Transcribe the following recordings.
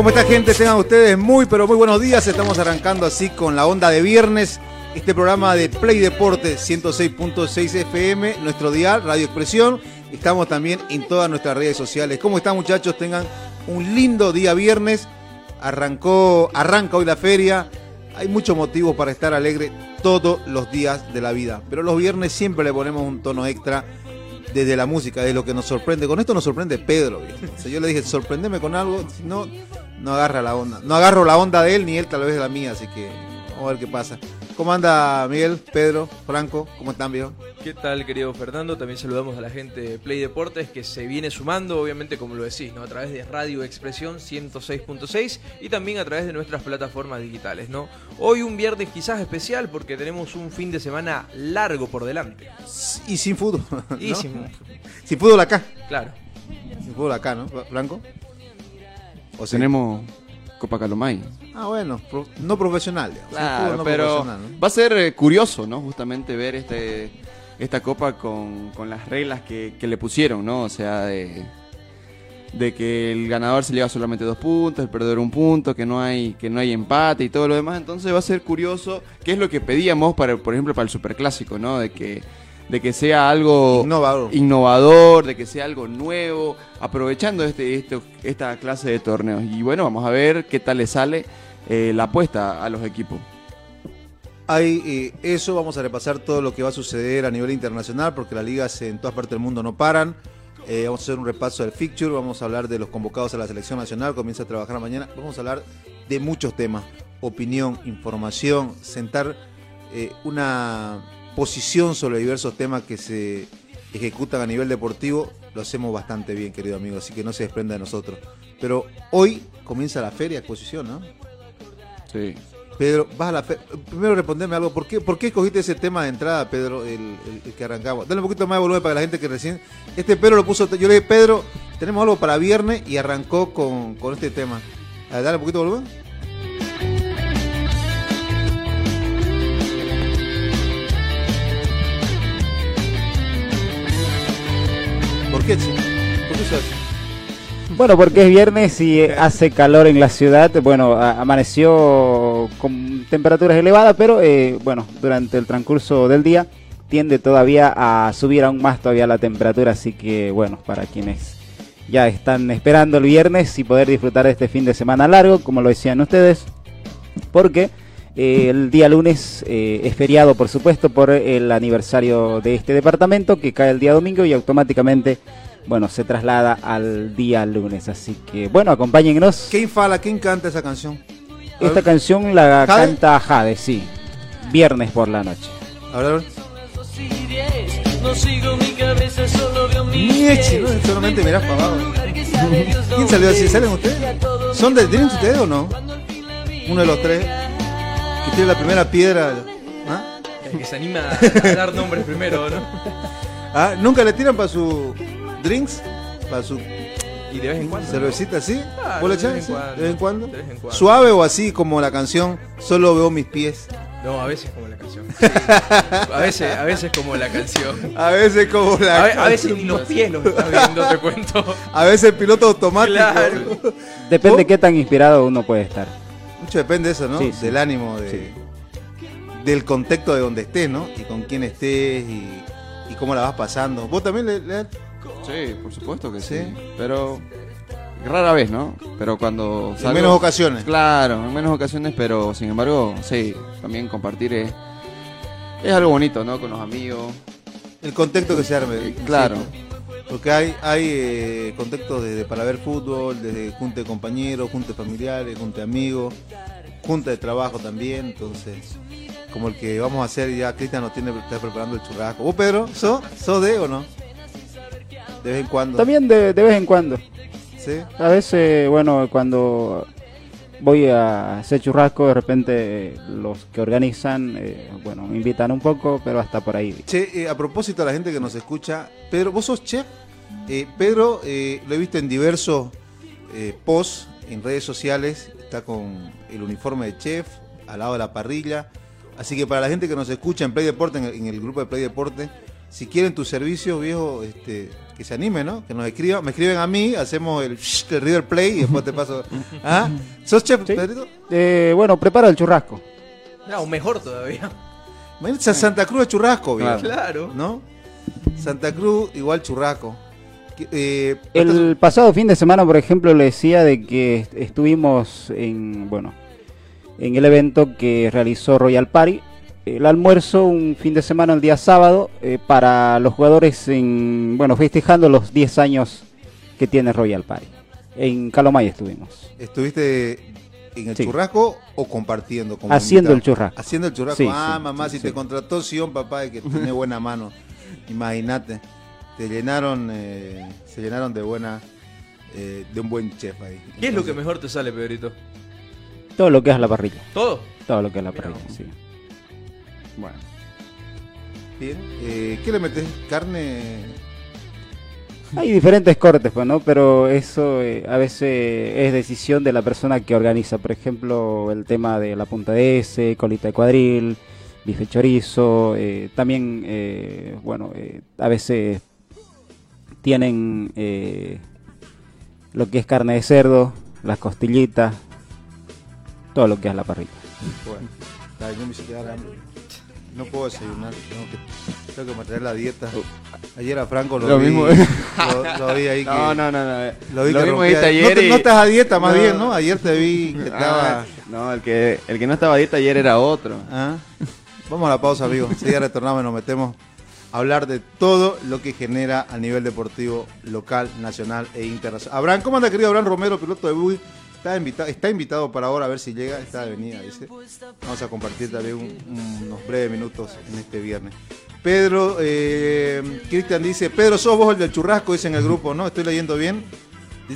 ¿Cómo está gente? Tengan ustedes muy, pero muy buenos días. Estamos arrancando así con la onda de viernes. Este programa de Play Deporte 106.6 FM, nuestro dial, Radio Expresión. Estamos también en todas nuestras redes sociales. ¿Cómo están muchachos? Tengan un lindo día viernes. Arrancó, arranca hoy la feria. Hay muchos motivos para estar alegre todos los días de la vida. Pero los viernes siempre le ponemos un tono extra desde la música, de lo que nos sorprende. Con esto nos sorprende Pedro. O yo le dije, sorprendeme con algo, no, no agarra la onda. No agarro la onda de él, ni él tal vez de la mía, así que vamos a ver qué pasa. ¿Cómo anda Miguel, Pedro, Franco? ¿Cómo están, viejo? ¿Qué tal, querido Fernando? También saludamos a la gente de Play Deportes que se viene sumando, obviamente, como lo decís, ¿no? A través de Radio Expresión 106.6 y también a través de nuestras plataformas digitales, ¿no? Hoy un viernes quizás especial porque tenemos un fin de semana largo por delante. Y sin fútbol. ¿no? Y sin- Sin fútbol acá. Claro. Sin fútbol acá, ¿no, Franco? O sí? Tenemos Copa Calomay. Ah, bueno, pro- no profesional. digamos. Claro, no pero profesional, ¿no? va a ser eh, curioso, ¿no? Justamente ver este esta copa con, con las reglas que, que le pusieron, ¿no? O sea, de, de que el ganador se lleva solamente dos puntos, el perdedor un punto, que no hay que no hay empate y todo lo demás. Entonces va a ser curioso, qué es lo que pedíamos para, por ejemplo, para el superclásico, ¿no? De que de que sea algo Innovador. innovador, de que sea algo nuevo, aprovechando este, este- esta clase de torneos. Y bueno, vamos a ver qué tal le sale eh, la apuesta a los equipos. Hay eh, eso, vamos a repasar todo lo que va a suceder a nivel internacional, porque las ligas en todas partes del mundo no paran. Eh, vamos a hacer un repaso del fixture, vamos a hablar de los convocados a la selección nacional, comienza a trabajar mañana. Vamos a hablar de muchos temas, opinión, información, sentar eh, una posición sobre diversos temas que se ejecutan a nivel deportivo. Lo hacemos bastante bien, querido amigo, así que no se desprenda de nosotros. Pero hoy comienza la feria exposición, ¿no? Sí. Pedro, vas a la fe- Primero respondeme algo. ¿Por qué, ¿Por qué escogiste ese tema de entrada, Pedro, el, el- el que arrancamos? Dale un poquito más de volumen para la gente que recién. Este Pedro lo puso. Yo le dije, Pedro, tenemos algo para viernes y arrancó con, con este tema. A ver, dale un poquito de volumen. ¿Por. Bueno, porque es viernes y hace calor en la ciudad. Bueno, amaneció con temperaturas elevadas, pero eh, bueno, durante el transcurso del día tiende todavía a subir aún más todavía la temperatura. Así que bueno, para quienes ya están esperando el viernes y poder disfrutar de este fin de semana largo, como lo decían ustedes, porque el día lunes eh, es feriado, por supuesto, por el aniversario de este departamento, que cae el día domingo y automáticamente, bueno, se traslada al día lunes. Así que, bueno, acompáñennos. ¿Quién fala? ¿Quién canta esa canción? Esta canción la ¿Jade? canta Jade, sí. Viernes por la noche. a ver, a ver. No sigo mi cabeza, solo veo mi Nietzsche, ¿no? Solamente mirás para abajo. ¿Quién salió así? ¿Salen ustedes? ¿Son de Dreams ustedes o no? Uno de los tres. Que tiene la primera piedra. ¿Ah? El que se anima a dar nombres primero, ¿no? Ah, ¿Nunca le tiran para su drinks? ¿Para su Y de vez en cuando. cervecita así? Ah, ¿Vos le de vez cuando. ¿De vez en cuando? De vez en cuando. ¿Suave o así como la canción Solo veo mis pies? No, a veces como la canción. Sí. A veces, a veces como la canción. A veces como la A, ve- a veces ni los pies los estás viendo, te cuento. A veces piloto automático. Claro. Depende Oh. qué tan inspirado uno puede estar. Mucho depende de eso, ¿no? Sí, sí. Del ánimo, de, del contexto de donde estés, ¿no? Y con quién estés y, y cómo la vas pasando. ¿Vos también le, le- Sí, por supuesto que sí. Sí. Pero rara vez, ¿no? Pero cuando en menos ocasiones? Claro, en menos ocasiones, pero sin embargo, sí, también compartir es, es algo bonito, ¿no? Con los amigos. El contexto que se arme. Claro. Porque hay, hay eh, contextos desde para ver fútbol, desde junta de compañeros, junta de familiares, junta de amigos, junta de trabajo también. Entonces, como el que vamos a hacer ya, Cristian nos tiene está preparando el churrasco. ¿Vos, Pedro, sos, sos de o no? De vez en cuando. También de, de vez en cuando. ¿Sí? A veces, bueno, cuando voy a hacer churrasco, de repente los que organizan, eh, bueno, me invitan un poco, pero hasta por ahí. Che, eh, a propósito a la gente que nos escucha, Pedro, vos sos chef. Eh, Pedro, eh, lo he visto en diversos eh, posts en redes sociales. Está con el uniforme de chef, al lado de la parrilla. Así que para la gente que nos escucha en Play Deporte, en el, en el grupo de Play Deporte, si quieren tus servicios, viejo, este, que se animen, ¿no? Que nos escriban. Me escriben a mí, hacemos el, el River Play y después te paso. ¿Ah? ¿Sos chef, Sí. Pedrito? Eh, bueno, preparo el churrasco. No, mejor todavía. Imagínate, Santa Cruz de churrasco, viejo. Claro. Claro. ¿no? Santa Cruz igual churrasco. Eh, El pasado fin de semana, por ejemplo, le decía de que est- estuvimos en, bueno, en el evento que realizó Royal Party. El almuerzo un fin de semana el día sábado eh, para los jugadores en, bueno, festejando los 10 años que tiene Royal Party. En Calomay estuvimos. ¿Estuviste en el Sí. churrasco o compartiendo? como Haciendo invitado? el churrasco. Haciendo el churrasco. Sí, ah, sí, mamá, si te contrató Sion, papá, de que tiene buena mano. Imagínate. Te llenaron, eh, se llenaron de buena, eh, de un buen chef ahí. ¿Qué es lo que mejor te sale, Pedrito? Todo lo que es la parrilla. ¿Todo? Todo lo que es la Mira parrilla, sí. Bueno. Bien. Eh, ¿Qué le metes? ¿Carne? Hay diferentes cortes, pues, ¿no? Pero eso eh, a veces es decisión de la persona que organiza. Por ejemplo, el tema de la punta de S, colita de cuadril, bife chorizo. eh, también, eh, bueno, eh, a veces tienen eh, lo que es carne de cerdo, las costillitas, todo lo que es la parrilla. Bueno, ay, yo me hice quedar hambre. No puedo desayunar, tengo que, tengo que mantener la dieta. Ayer a Franco lo, Lo vi, mismo. Lo, lo vi ahí que... No, no, no, no. Lo vi Lo que mismo rompía- ayer no, te- y- no estás a dieta, más No. bien, ¿no? Ayer te vi que estaba... Ah, no, el que, el que no estaba a dieta ayer era otro. Ah. Vamos a la pausa, amigos. Enseguida retornamos y nos metemos hablar de todo lo que genera a nivel deportivo local, nacional e internacional. Abraham, ¿cómo anda, querido Abraham Romero, piloto de buggy? Está invitado, está invitado para ahora a ver si llega, está de venida, dice. Vamos a compartir también un- unos breves minutos en este viernes. Pedro, eh, Cristian dice, Pedro, sos vos el del churrasco, dice en el grupo, ¿no? Estoy leyendo bien.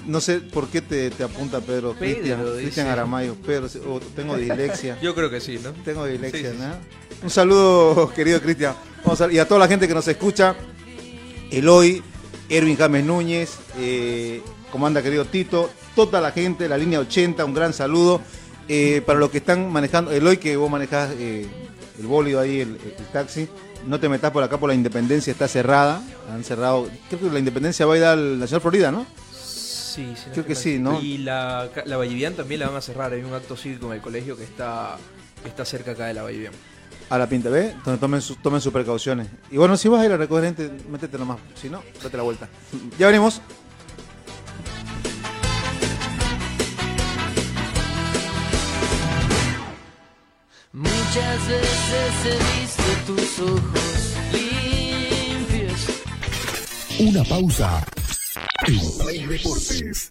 No sé por qué te, te apunta Pedro. Pedro, Cristian, Aramayo. Pedro, tengo dislexia. Yo creo que sí, ¿no? Tengo dislexia, Sí, sí, ¿no? Un saludo, querido Cristian. Vamos a- y a toda la gente que nos escucha. Eloy, Erwin James Núñez, eh, ¿cómo anda, querido Tito? Toda la gente, la línea 80, un gran saludo. Eh, para los que están manejando, Eloy, que vos manejás eh, el bólido ahí, el, el taxi, no te metas por acá por la Independencia, está cerrada. Han cerrado, creo que la Independencia va a ir al Nacional Florida, ¿no? Sí. Creo que sí, ¿no? Y la, la Vallivian también la van a cerrar. Hay un acto cívico en el colegio que está, que está cerca acá de la Vallivian. A la pinta, ¿ves? Entonces tomen, su- tomen sus precauciones. Y bueno, si vas a ir a recoger gente, métete nomás. Si no, date la vuelta. Ya venimos. veces he visto tus ojos limpios. Una pausa. En Play Deportes.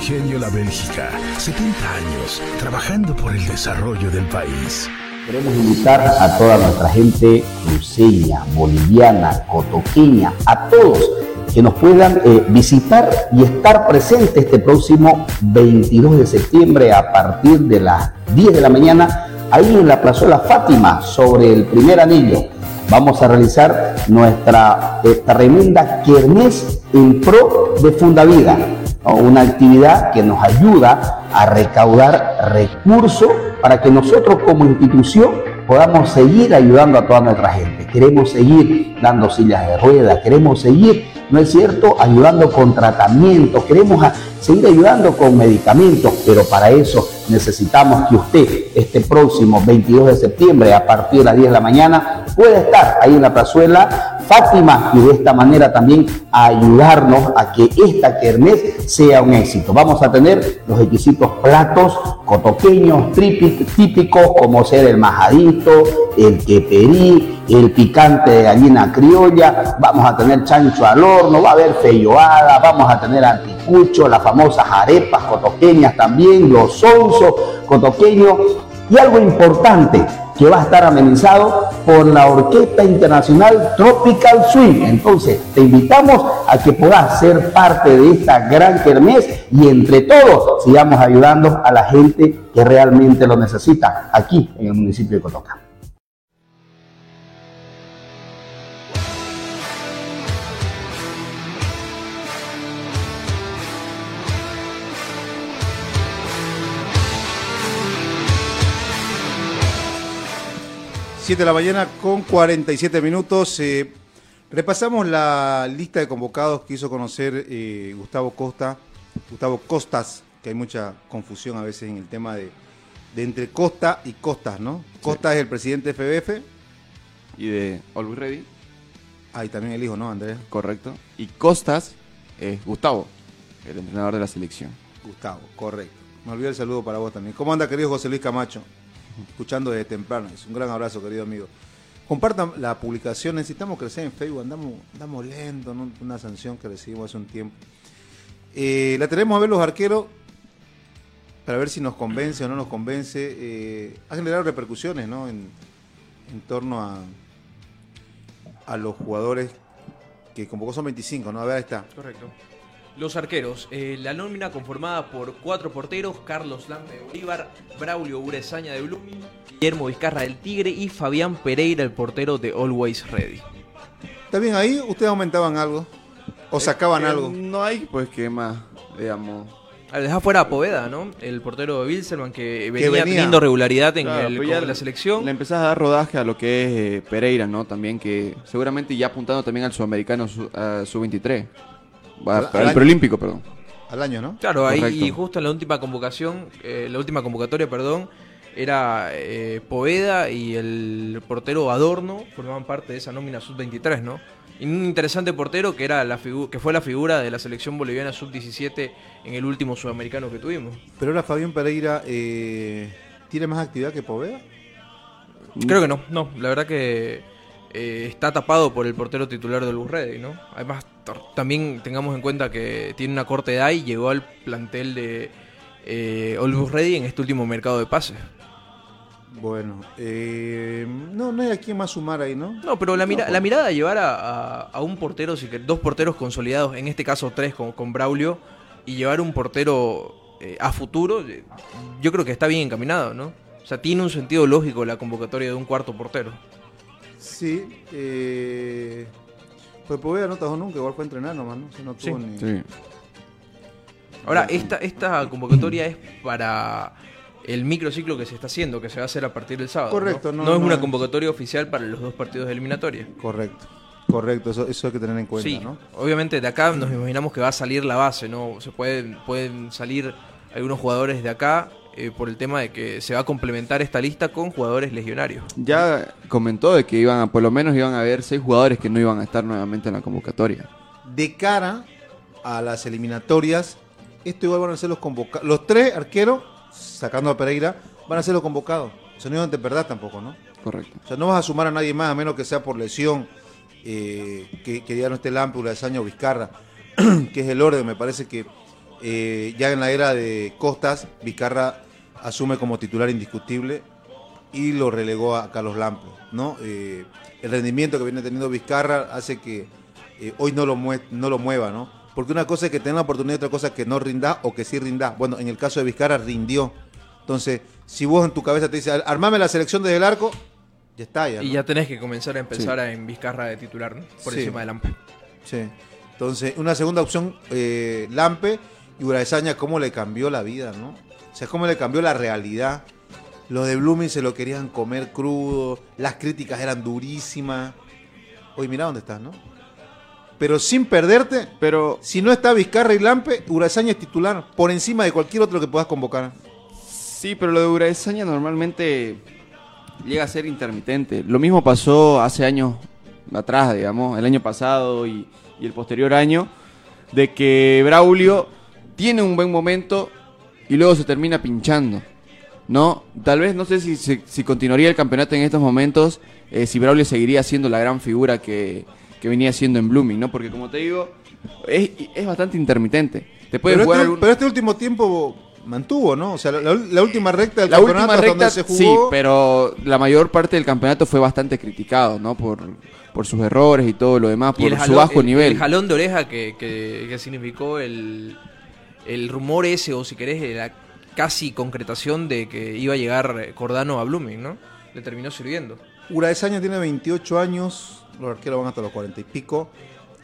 Ingenio La Bélgica, 70 años trabajando por el desarrollo del país. Queremos invitar a toda nuestra gente cruceña, boliviana, cotoqueña, a todos que nos puedan eh, visitar y estar presentes este próximo 22 de septiembre a partir de las 10 de la mañana, ahí en la plazuela Fátima, sobre el primer anillo. Vamos a realizar nuestra eh, tremenda kermés en pro de Fundavida, una actividad que nos ayuda a recaudar recursos para que nosotros como institución podamos seguir ayudando a toda nuestra gente. Queremos seguir dando sillas de ruedas, queremos seguir, ¿no es cierto?, ayudando con tratamientos, queremos seguir ayudando con medicamentos, pero para eso necesitamos que usted este próximo 22 de septiembre a partir de las 10 de la mañana pueda estar ahí en la plazuela Fátima y de esta manera también ayudarnos a que esta kermés sea un éxito. Vamos a tener los exquisitos platos cotoqueños típicos como ser el majadito, el queperí, el picante de gallina criolla, vamos a tener chancho al horno, va a haber feyoada, vamos a tener anticucho, las famosas arepas cotoqueñas también, los sonsos cotoqueños y algo importante que va a estar amenizado por la Orquesta Internacional Tropical Swing. Entonces, te invitamos a que puedas ser parte de esta gran kermés y entre todos sigamos ayudando a la gente que realmente lo necesita aquí en el municipio de Cotoca. Siete de la mañana con 47 minutos. eh, repasamos la lista de convocados que hizo conocer eh, Gustavo Costa, Gustavo Costas, que hay mucha confusión a veces en el tema de, de entre Costa y Costas, ¿no? Costa es el presidente de FBF, Y de Always Ready, ahí también el hijo, ¿no, Andrés? correcto. Y Costas es Gustavo, el entrenador de la selección. Gustavo, correcto. Me olvidé el saludo para vos también. ¿Cómo anda, querido José Luis Camacho? Escuchando desde temprano. Es un gran abrazo, querido amigo. Compartan la publicación. Necesitamos crecer en Facebook. Andamos, andamos lento. Una sanción que recibimos hace un tiempo. Eh, la tenemos a ver los arqueros para ver si nos convence o no nos convence. Eh, ha generado repercusiones, ¿no? En, en torno a, a los jugadores que convocó son 25, ¿no? A ver, ahí está. Correcto. Los arqueros, eh, la nómina conformada por cuatro porteros, Carlos Lampe de Bolívar, Braulio Urezaña de Blooming, Guillermo Vizcarra del Tigre y Fabián Pereira, el portero de Always Ready. ¿Está bien ahí? ¿Ustedes aumentaban algo? ¿O sacaban Eh, algo? No hay, pues, que más, digamos. Al dejar fuera a Poveda, ¿no? El portero de Wilselman que venía, venía. teniendo regularidad en Claro, el- con ya la selección. Le empezás a dar rodaje a lo que es eh, Pereira, ¿no? También que seguramente ya apuntando también al sudamericano su- a sub-23. Va, Al- al al año. preolímpico, perdón. Al año, ¿no? Claro, ahí Correcto. y justo en la última convocación, eh, la última convocatoria, perdón, era eh, Poveda y el portero Adorno formaban parte de esa nómina sub-23, ¿no? Y un interesante portero que era la que fue la figura de la selección boliviana sub-17 en el último sudamericano que tuvimos. Pero ahora Fabián Pereira eh, tiene más actividad que Poveda. Creo que no, no, la verdad que eh, está tapado por el portero titular del Ready, ¿no? Además, también tengamos en cuenta que tiene una corta edad y llegó al plantel de eh, Olbus Ready en este último mercado de pases. Bueno, eh, no, no hay a quién más sumar ahí, ¿no? No, pero la, mira- la mirada de llevar a, a- a un portero, si que dos porteros consolidados, en este caso tres con, con Braulio, y llevar un portero eh, a futuro, eh, yo creo que está bien encaminado, ¿no? O sea, tiene un sentido lógico la convocatoria de un cuarto portero. Sí, eh, pues Poveda no tajó nunca, igual fue a entrenar nomás, ¿no? Si no tuvo Sí. ni- Sí. Ahora, esta, esta convocatoria es para el microciclo que se está haciendo, que se va a hacer a partir del sábado. Correcto, no, no- No es no una es- convocatoria oficial para los dos partidos de eliminatoria. Correcto, correcto, eso, eso hay que tener en cuenta, Sí, ¿no? obviamente de acá nos imaginamos que va a salir la base, ¿no? Se pueden, pueden salir algunos jugadores de acá eh, por el tema de que se va a complementar esta lista con jugadores legionarios. Ya comentó de que iban a, por lo menos iban a haber seis jugadores que no iban a estar nuevamente en la convocatoria. De cara a las eliminatorias, esto igual van a ser los convocados. Los tres arqueros, sacando a Pereira, van a ser los convocados. O sea, no iban de verdad tampoco, ¿no? Correcto. O sea, no vas a sumar a nadie más, a menos que sea por lesión, eh, que, que ya no esté Lámpula, Desaño o Vizcarra, que es el orden. Me parece que eh, ya en la era de Costas, Vizcarra asume como titular indiscutible y lo relegó a Carlos Lampe, ¿no? Eh, el rendimiento que viene teniendo Vizcarra hace que eh, hoy no lo, mue- no lo mueva, ¿no? Porque una cosa es que tenga la oportunidad, otra cosa es que no rinda o que sí rinda. Bueno, en el caso de Vizcarra rindió. Entonces, si vos en tu cabeza te dices, armame la selección desde el arco, ya está, ya. Y ya tenés que comenzar a empezar a en Vizcarra de titular, ¿no? Por Sí. encima del Ampe. Sí. Entonces, una segunda opción, eh, Lampe y Uraesaña, cómo le cambió la vida, ¿no? Sea, cómo le cambió la realidad. Los de Blooming se lo querían comer crudo, las críticas eran durísimas. Hoy mira dónde estás, ¿no? Pero sin perderte, Pero si no está Vizcarra y Lampe, Uraesaña es titular, por encima de cualquier otro que puedas convocar. sí, pero lo de Uraesaña normalmente llega a ser intermitente. Lo mismo pasó hace años atrás, digamos, el año pasado y, y el posterior año, de que Braulio tiene un buen momento y luego se termina pinchando. ¿No? Tal vez no sé si, si, si continuaría el campeonato en estos momentos, eh, si Braulio seguiría siendo la gran figura que, que venía siendo en Blooming, ¿no? Porque como te digo, es, es bastante intermitente. Te puede Pero jugar este, algún- pero este último tiempo mantuvo, ¿no? O sea, la, la última recta del La campeonato recta, donde se sí, jugó. pero la mayor parte del campeonato fue bastante criticado, ¿no? Por, por sus errores y todo lo demás, por su jalón- bajo el- nivel. El jalón de oreja que, que- que significó el, el rumor ese, o si querés, la casi concretación de que iba a llegar eh, Cordano a Blooming, ¿no? Le terminó sirviendo. Uraesaña tiene 28 años, los arqueros van hasta los 40 y pico.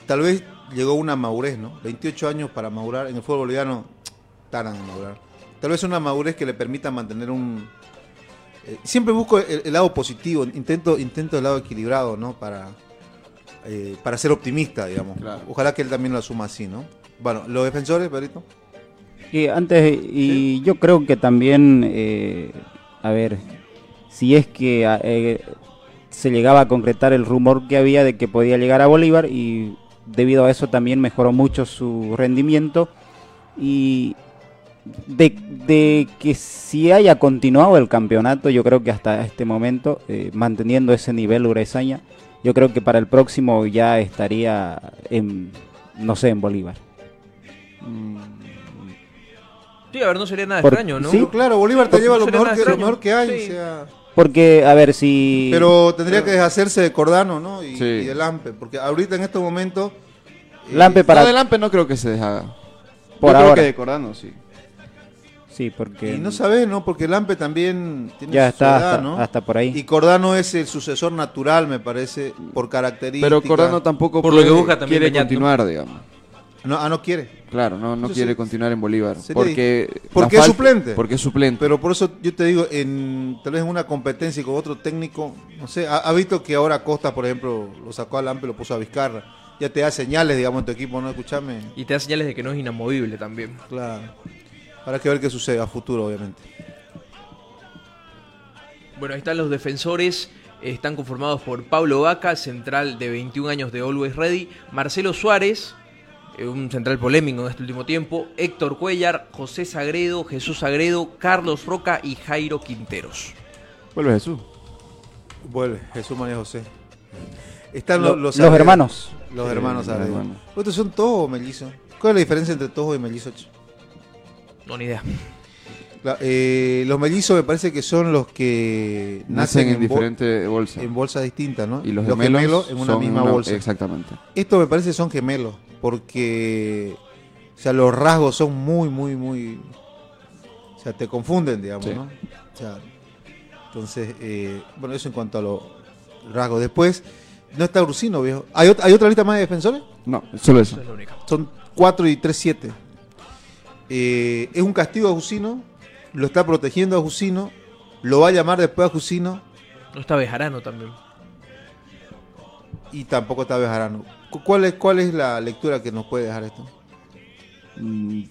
Tal vez llegó una madurez, ¿no? 28 años para madurar. En el fútbol boliviano tardan en madurar. Tal vez una madurez que le permita mantener un... eh, siempre busco el, el lado positivo, intento, intento el lado equilibrado, ¿no? Para, eh, para ser optimista, digamos. Claro. Ojalá que él también lo asuma así, ¿no? Bueno, los defensores, Perito. Y antes, y yo creo que también, eh, a ver, si es que a- eh, se llegaba a concretar el rumor que había de que podía llegar a Bolívar y debido a eso también mejoró mucho su rendimiento. Y de, de que si haya continuado el campeonato, yo creo que hasta este momento, eh, manteniendo ese nivel Urezaña, yo creo que para el próximo ya estaría en, no sé, en Bolívar. Sí, a ver, no sería nada Por- extraño, ¿no? sí. Claro, Bolívar te lleva lo sería mejor, que, lo mejor que hay. Sí. o sea, Porque, a ver, si... Pero tendría que deshacerse de Cordano, ¿no? Y, Sí. y de Lampe, porque ahorita en estos momentos... eh, Lampe para... No, de Lampe no creo que se deshaga. Por Yo creo ahora. que de Cordano sí. Sí, porque... Y no sabes, ¿no? Porque Lampe también tiene Ya su está edad, hasta, ¿no? hasta por ahí. Y Cordano es el sucesor natural, me parece, por características. Pero Cordano tampoco Por lo que puede- busca también quiere Beñat, ¿no? continuar, digamos. No, ah, no quiere. Claro, no, no quiere continuar en Bolívar. Sería Porque, Porque es suplente. Porque es suplente. Pero por eso yo te digo, en tal vez en una competencia con otro técnico, no sé, ha, ha visto que ahora Costa, por ejemplo, lo sacó a Lampe, lo puso a Vizcarra. Ya te da señales, digamos, en tu equipo, ¿no? Escuchame. Y te da señales de que no es inamovible también. Claro. Habrá que ver qué sucede a futuro, obviamente. Bueno, ahí están los defensores. Están conformados por Pablo Vaca, central de 21 años de Always Ready. Marcelo Suárez, un central polémico en este último tiempo. Héctor Cuellar, José Sagredo, Jesús Sagredo, Carlos Roca y Jairo Quinteros. Vuelve Jesús. Vuelve, Jesús María José. Están Lo- lo- los, los hermanos. Los Sí, hermanos los Sagredo. hermanos. ¿Estos son todos mellizos? ¿Cuál es la diferencia entre todos y mellizos? ch? No, ni idea. Eh, los mellizos me parece que son los que Nacen en diferentes bolsas. en bolsas distintas, ¿no? Y los gemelos, en una misma bolsa. Exactamente. Esto me parece son gemelos, porque o sea, los rasgos son muy, muy, muy... O sea, te confunden, digamos, Sí. ¿no? O sea, entonces, eh, bueno, eso en cuanto a los rasgos. Después, no está Ursino, viejo. ¿Hay, ot- ¿Hay otra lista más de defensores? No, solo eso. Esa es la única. Son 4 y 3, 7. Eh, es un castigo a Jusino, lo está protegiendo a Jusino, lo va a llamar después a Jusino No está Bejarano también. Y tampoco está Bejarano. Cu- ¿Cuál es, ¿Cuál es la lectura que nos puede dejar esto? Mm,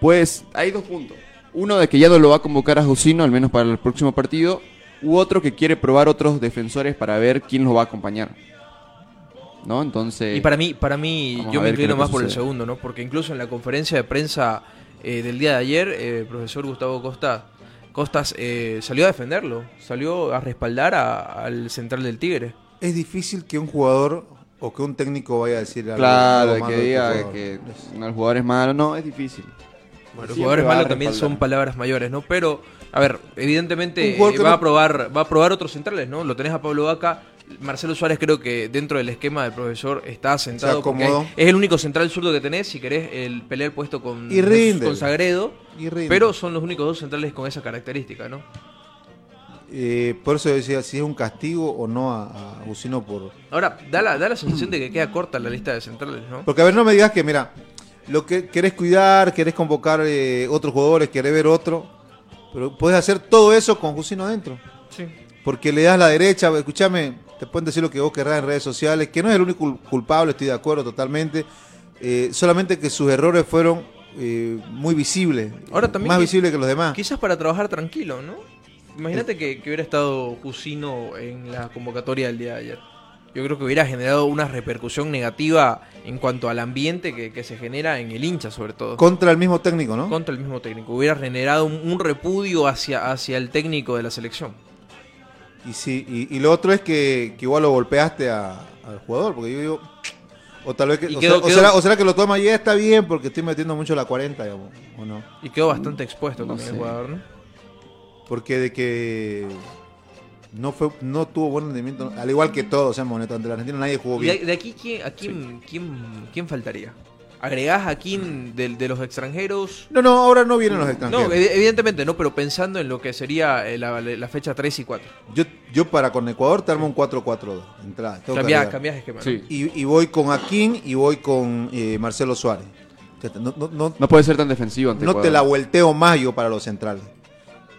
Pues hay dos puntos. Uno de que ya no lo va a convocar a Jusino, al menos para el próximo partido. U otro que quiere probar otros defensores para ver quién lo va a acompañar. ¿No? Entonces. Y para mí, para mí yo me inclino más por el segundo, ¿no? Porque incluso en la conferencia de prensa eh, del día de ayer, eh, el profesor Gustavo Costa, Costas eh, salió a defenderlo, salió a respaldar a- al central del Tigre. Es difícil que un jugador o que un técnico vaya a decir algo, Claro, malo que diga jugador. que no, el jugador es malo. No, es difícil. Bueno, los jugadores malos también son palabras mayores, ¿no? Pero, a ver, evidentemente eh, va, no- a probar, va a probar otros centrales, ¿no? Lo tenés a Pablo Vaca. Marcelo Suárez creo que dentro del esquema del profesor está sentado porque es el único central zurdo que tenés si querés el pelear puesto con, Y rinde. con Sagredo. Y rinde. Pero son los únicos dos centrales con esa característica, ¿no? Eh, por eso decía si es un castigo o no a, a por... Ahora, da la, da la sensación de que queda corta la lista de centrales, ¿no? Porque a ver, no me digas que, mira, lo que querés cuidar, querés convocar eh, otros jugadores, querés ver otro, pero puedes hacer todo eso con Jusino adentro. Sí. Porque le das la derecha, escúchame, te pueden decir lo que vos querrás en redes sociales, que no es el único cul- culpable, estoy de acuerdo totalmente, eh, solamente que sus errores fueron eh, muy visibles, Ahora también más que- visibles que los demás. Quizás para trabajar tranquilo, ¿no? Imagínate que, que hubiera estado Jusino en la convocatoria del día de ayer. Yo creo que hubiera generado una repercusión negativa en cuanto al ambiente que, que se genera en el hincha, sobre todo. Contra el mismo técnico, ¿no? Contra el mismo técnico. Hubiera generado un, un repudio hacia, hacia el técnico de la selección. Y sí, y, y lo otro es que, que igual lo golpeaste a- al jugador, porque yo digo, o tal vez que, o, quedó- sea- o quedó- será, o será que lo toma y ya está bien porque estoy metiendo mucho la 40, digamos, o no. Y quedó bastante expuesto No también el jugador, ¿no? Porque de que no fue no tuvo buen rendimiento, al igual que todos, seamos honestos, ante la Argentina nadie jugó ¿Y de, bien. de aquí quién, a quién, quién, quién faltaría? ¿Agregás a quién de, de los extranjeros? No, no, ahora no vienen los No, extranjeros. evi- evidentemente no, pero pensando en lo que sería eh, la, la fecha 3 y 4. Yo, yo para con Ecuador te armo un 4-4-2, entrada. Cambiás, cambiás esquema. ¿no? Sí. Y, y voy con Aquín y voy con eh, Marcelo Suárez. No, no- no- No puede ser tan defensivo ante no te la vuelteo más yo para los centrales.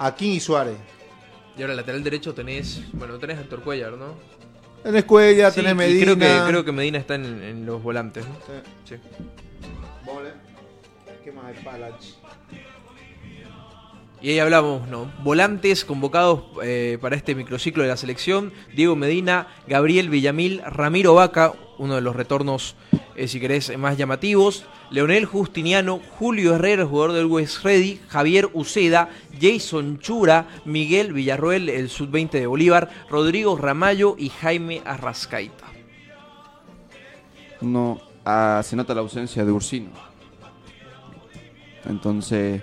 Aquín y Suárez. Y ahora lateral derecho tenés, bueno, tenés a Héctor Cuellar, ¿no? Tenés Cuella, Sí, tenés Medina. creo que, creo que Medina está en, en los volantes, ¿no? Sí. ¿Qué más hay? Palach. Y ahí hablamos, ¿no? Volantes convocados eh, para este microciclo de la selección. Diego Medina, Gabriel Villamil, Ramiro Vaca, uno de los retornos, eh, si querés, más llamativos. Leonel Justiniano, Julio Herrera, jugador del West Ready, Javier Uceda, Jason Chura, Miguel Villarroel, el sub-20 de Bolívar, Rodrigo Ramallo y Jaime Arrascaita. No, ah, se nota la ausencia de Ursino. Entonces,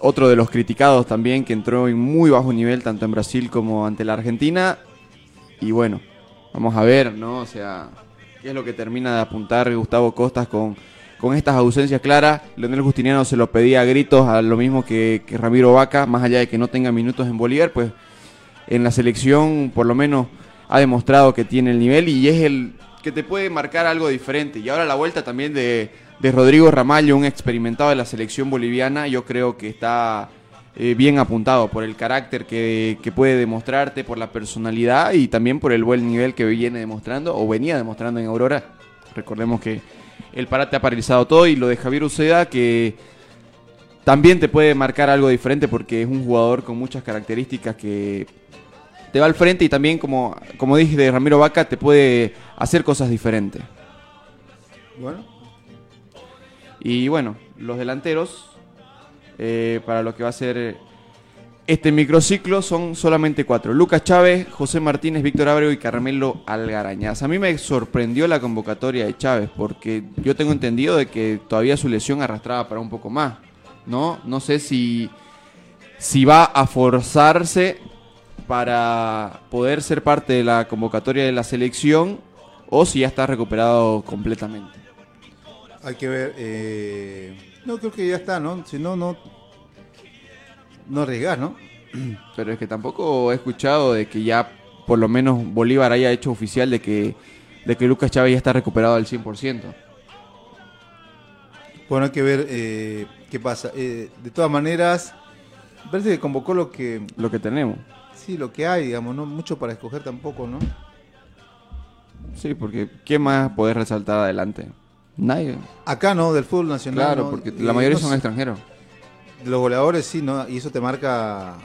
otro de los criticados también que entró en muy bajo nivel tanto en Brasil como ante la Argentina. Y bueno, vamos a ver, ¿no? O sea, qué es lo que termina de apuntar Gustavo Costas con, con estas ausencias claras. Leonel Justiniano se lo pedía a gritos, a lo mismo que, que Ramiro Vaca, más allá de que no tenga minutos en Bolívar, pues en la selección por lo menos ha demostrado que tiene el nivel y es el que te puede marcar algo diferente. Y ahora la vuelta también de, de Rodrigo Ramallo, un experimentado de la selección boliviana, yo creo que está eh, bien apuntado por el carácter que, que puede demostrarte, por la personalidad y también por el buen nivel que viene demostrando o venía demostrando en Aurora. Recordemos que el parate ha paralizado todo y lo de Javier Uceda que también te puede marcar algo diferente porque es un jugador con muchas características que te va al frente y también, como, como dije de Ramiro Vaca, te puede hacer cosas diferentes. Bueno, Y bueno, los delanteros, eh, para lo que va a ser eh, este microciclo, son solamente cuatro. Lucas Chávez, José Martínez, Víctor Abreu y Carmelo Algarañaz. A mí me sorprendió la convocatoria de Chávez, porque yo tengo entendido de que todavía su lesión arrastraba para un poco más. ¿no? No sé si, si va a forzarse para poder ser parte de la convocatoria de la selección o si ya está recuperado completamente. Hay que ver. eh, no, creo que ya está, ¿no? Si no, no. No arriesgar, ¿no? Pero es que tampoco he escuchado de que ya por lo menos Bolívar haya hecho oficial de que, de que Lucas Chávez ya está recuperado al 100%. Bueno, hay que ver eh, qué pasa. Eh, de todas maneras, parece que convocó lo que. Lo que tenemos. Sí, lo que hay, digamos, no mucho para escoger tampoco, ¿no? Sí, porque ¿qué más podés resaltar adelante? Nadie. Acá no, del fútbol nacional. Claro, ¿no? porque la mayoría no son extranjeros. Los goleadores sí, ¿no? Y eso te marca.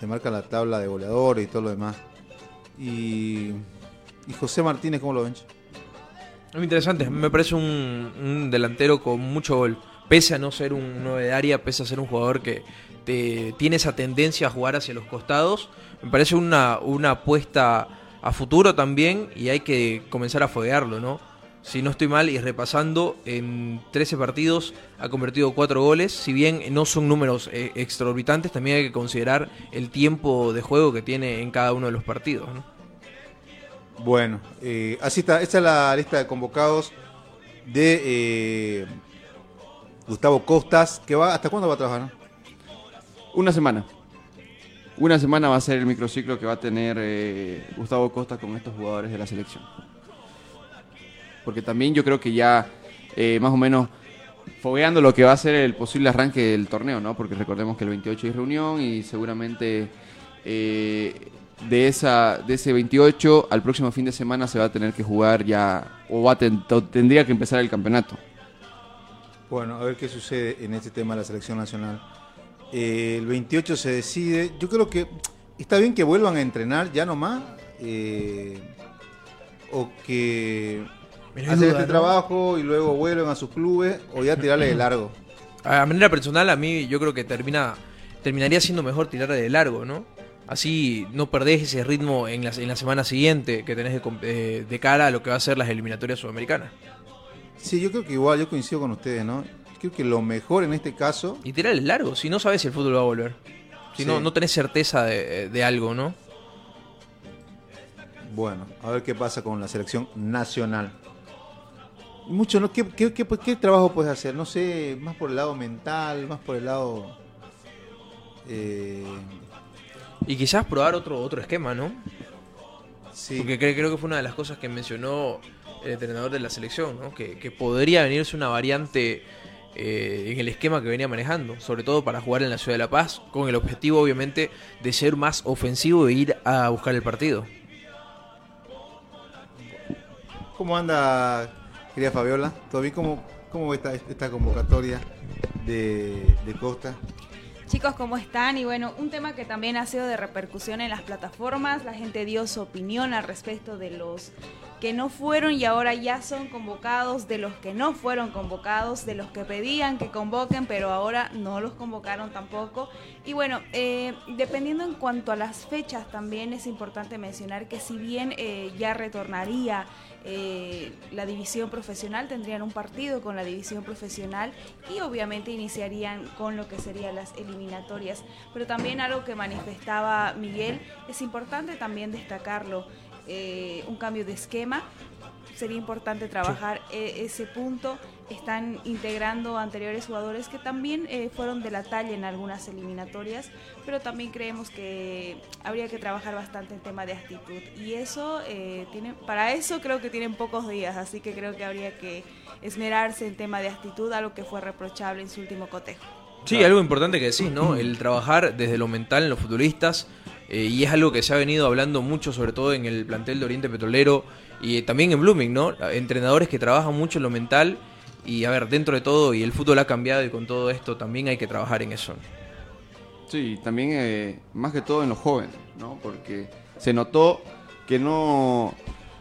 Te marca la tabla de goleadores y todo lo demás. Y. Y José Martínez, ¿cómo lo ven? Muy interesante, me parece un, un delantero con mucho gol. Pese a no ser un 9 de área, pese a ser un jugador que te- tiene esa tendencia a jugar hacia los costados, me parece una, una apuesta a futuro también y hay que comenzar a foguearlo, ¿no? Si no estoy mal y repasando, en 13 partidos ha convertido 4 goles. Si bien no son números eh, exorbitantes, también hay que considerar el tiempo de juego que tiene en cada uno de los partidos, ¿no? Bueno, eh, así está. Esta es la lista de convocados de eh, Gustavo Costas. Que va, ¿Hasta cuándo va a trabajar? no? Una semana. Una semana va a ser el microciclo que va a tener eh, Gustavo Costa con estos jugadores de la selección. Porque también yo creo que ya eh, más o menos fogueando lo que va a ser el posible arranque del torneo, ¿no? Porque recordemos que el 28 hay reunión y seguramente eh, de, esa, de ese 28 al próximo fin de semana se va a tener que jugar ya, o va tendría que empezar el campeonato. Bueno, a ver qué sucede en este tema de la selección nacional. Eh, el 28 se decide. Yo creo que está bien que vuelvan a entrenar ya nomás. o que Duda, este ¿no? trabajo y luego vuelven a sus clubes. O ya tirarle de largo. A manera personal, a mí yo creo que termina terminaría siendo mejor tirar de largo, ¿no? Así no perdés ese ritmo en la, en la semana siguiente que tenés de, eh, de cara a lo que va a ser las eliminatorias sudamericanas. Sí, yo creo que igual, yo coincido con ustedes, ¿no? Creo que lo mejor en este caso. Y tirar el largo, si no sabes si el fútbol va a volver. Si Sí. no, no tenés certeza de, de algo, ¿no? Bueno, a ver qué pasa con la selección nacional. Mucho, ¿no? ¿Qué, qué, qué- qué trabajo puedes hacer? No sé, más por el lado mental, más por el lado. eh, Y quizás probar otro, otro esquema, ¿no? sí. Porque cre- creo que fue una de las cosas que mencionó el entrenador de la selección, ¿no? Que, que podría venirse una variante eh, en el esquema que venía manejando, sobre todo para jugar en la Ciudad de La Paz, con el objetivo obviamente de ser más ofensivo e ir a buscar el partido. ¿Cómo anda, querida Fabiola? ¿Todo bien? ¿Cómo, cómo ve esta, convocatoria de, de Costa? Chicos, ¿cómo están? Y bueno, un tema que también ha sido de repercusión en las plataformas. La gente dio su opinión al respecto de los que no fueron y ahora ya son convocados, de los que no fueron convocados, de los que pedían que convoquen, pero ahora no los convocaron tampoco. Y bueno, eh, dependiendo en cuanto a las fechas, también es importante mencionar que si bien eh, ya retornaría eh, la división profesional, tendrían un partido con la división profesional y obviamente iniciarían con lo que serían las eliminatorias. Pero también algo que manifestaba Miguel, es importante también destacarlo, eh, un cambio de esquema. Sería importante trabajar eh, ese punto. Están integrando anteriores jugadores que también eh, fueron de la talla en algunas eliminatorias, pero también creemos que habría que trabajar bastante en tema de actitud. Y eso, eh, tiene, para eso creo que tienen pocos días, así que creo que habría que esmerarse en tema de actitud, algo que fue reprochable en su último cotejo. Sí, algo importante que decís, ¿no? El trabajar desde lo mental en los futbolistas. eh, y es algo que se ha venido hablando mucho, sobre todo en el plantel de Oriente Petrolero y también en Blooming, ¿no? Entrenadores que trabajan mucho en lo mental. Y a ver, dentro de todo, y el fútbol ha cambiado y con todo esto también hay que trabajar en eso. Sí, también eh, más que todo en los jóvenes, ¿no? Porque se notó que no,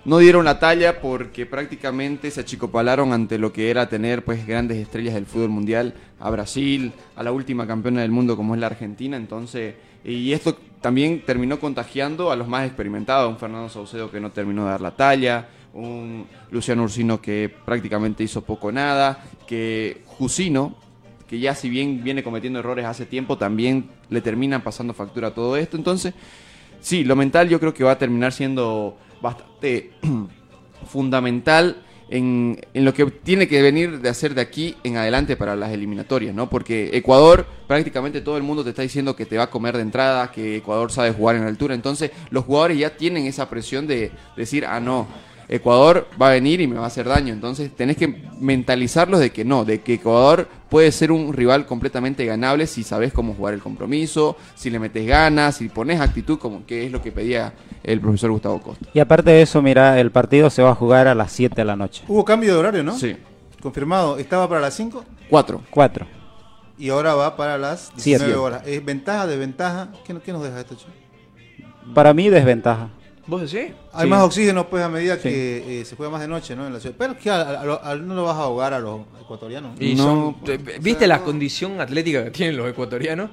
no dieron la talla porque prácticamente se achicopalaron ante lo que era tener pues grandes estrellas del fútbol mundial, a Brasil, a la última campeona del mundo como es la Argentina, entonces, y esto también terminó contagiando a los más experimentados, un Fernando Saucedo que no terminó de dar la talla, un Luciano Ursino que prácticamente hizo poco nada, que Jusino que ya si bien viene cometiendo errores hace tiempo, también le terminan pasando factura a todo esto. Entonces, sí, lo mental yo creo que va a terminar siendo bastante fundamental en, en lo que tiene que venir de hacer de aquí en adelante para las eliminatorias, ¿no? Porque Ecuador, prácticamente todo el mundo te está diciendo que te va a comer de entrada, que Ecuador sabe jugar en altura, entonces los jugadores ya tienen esa presión de decir, ah, no, Ecuador va a venir y me va a hacer daño, entonces tenés que mentalizarlos de que no, de que Ecuador puede ser un rival completamente ganable si sabes cómo jugar el compromiso, si le metes ganas, si pones actitud, como que es lo que pedía el profesor Gustavo Costa. Y aparte de eso, mira, el partido se va a jugar a las 7 de la noche. Hubo cambio de horario, ¿no? Sí. Confirmado. ¿Estaba para las 5? Cuatro. 4. Y ahora va para las Siete. 19 horas. ¿Es ventaja, desventaja? ¿Qué, qué nos deja esto, che? Para mí, desventaja. ¿Vos decís? Hay Sí. más oxígeno, pues, a medida Sí. que eh, se juega más de noche, ¿no? En la ciudad. Pero es que a- a- no lo vas a ahogar a los ecuatorianos. Y No, son- pues, te- ¿Viste la condición atlética que tienen los ecuatorianos?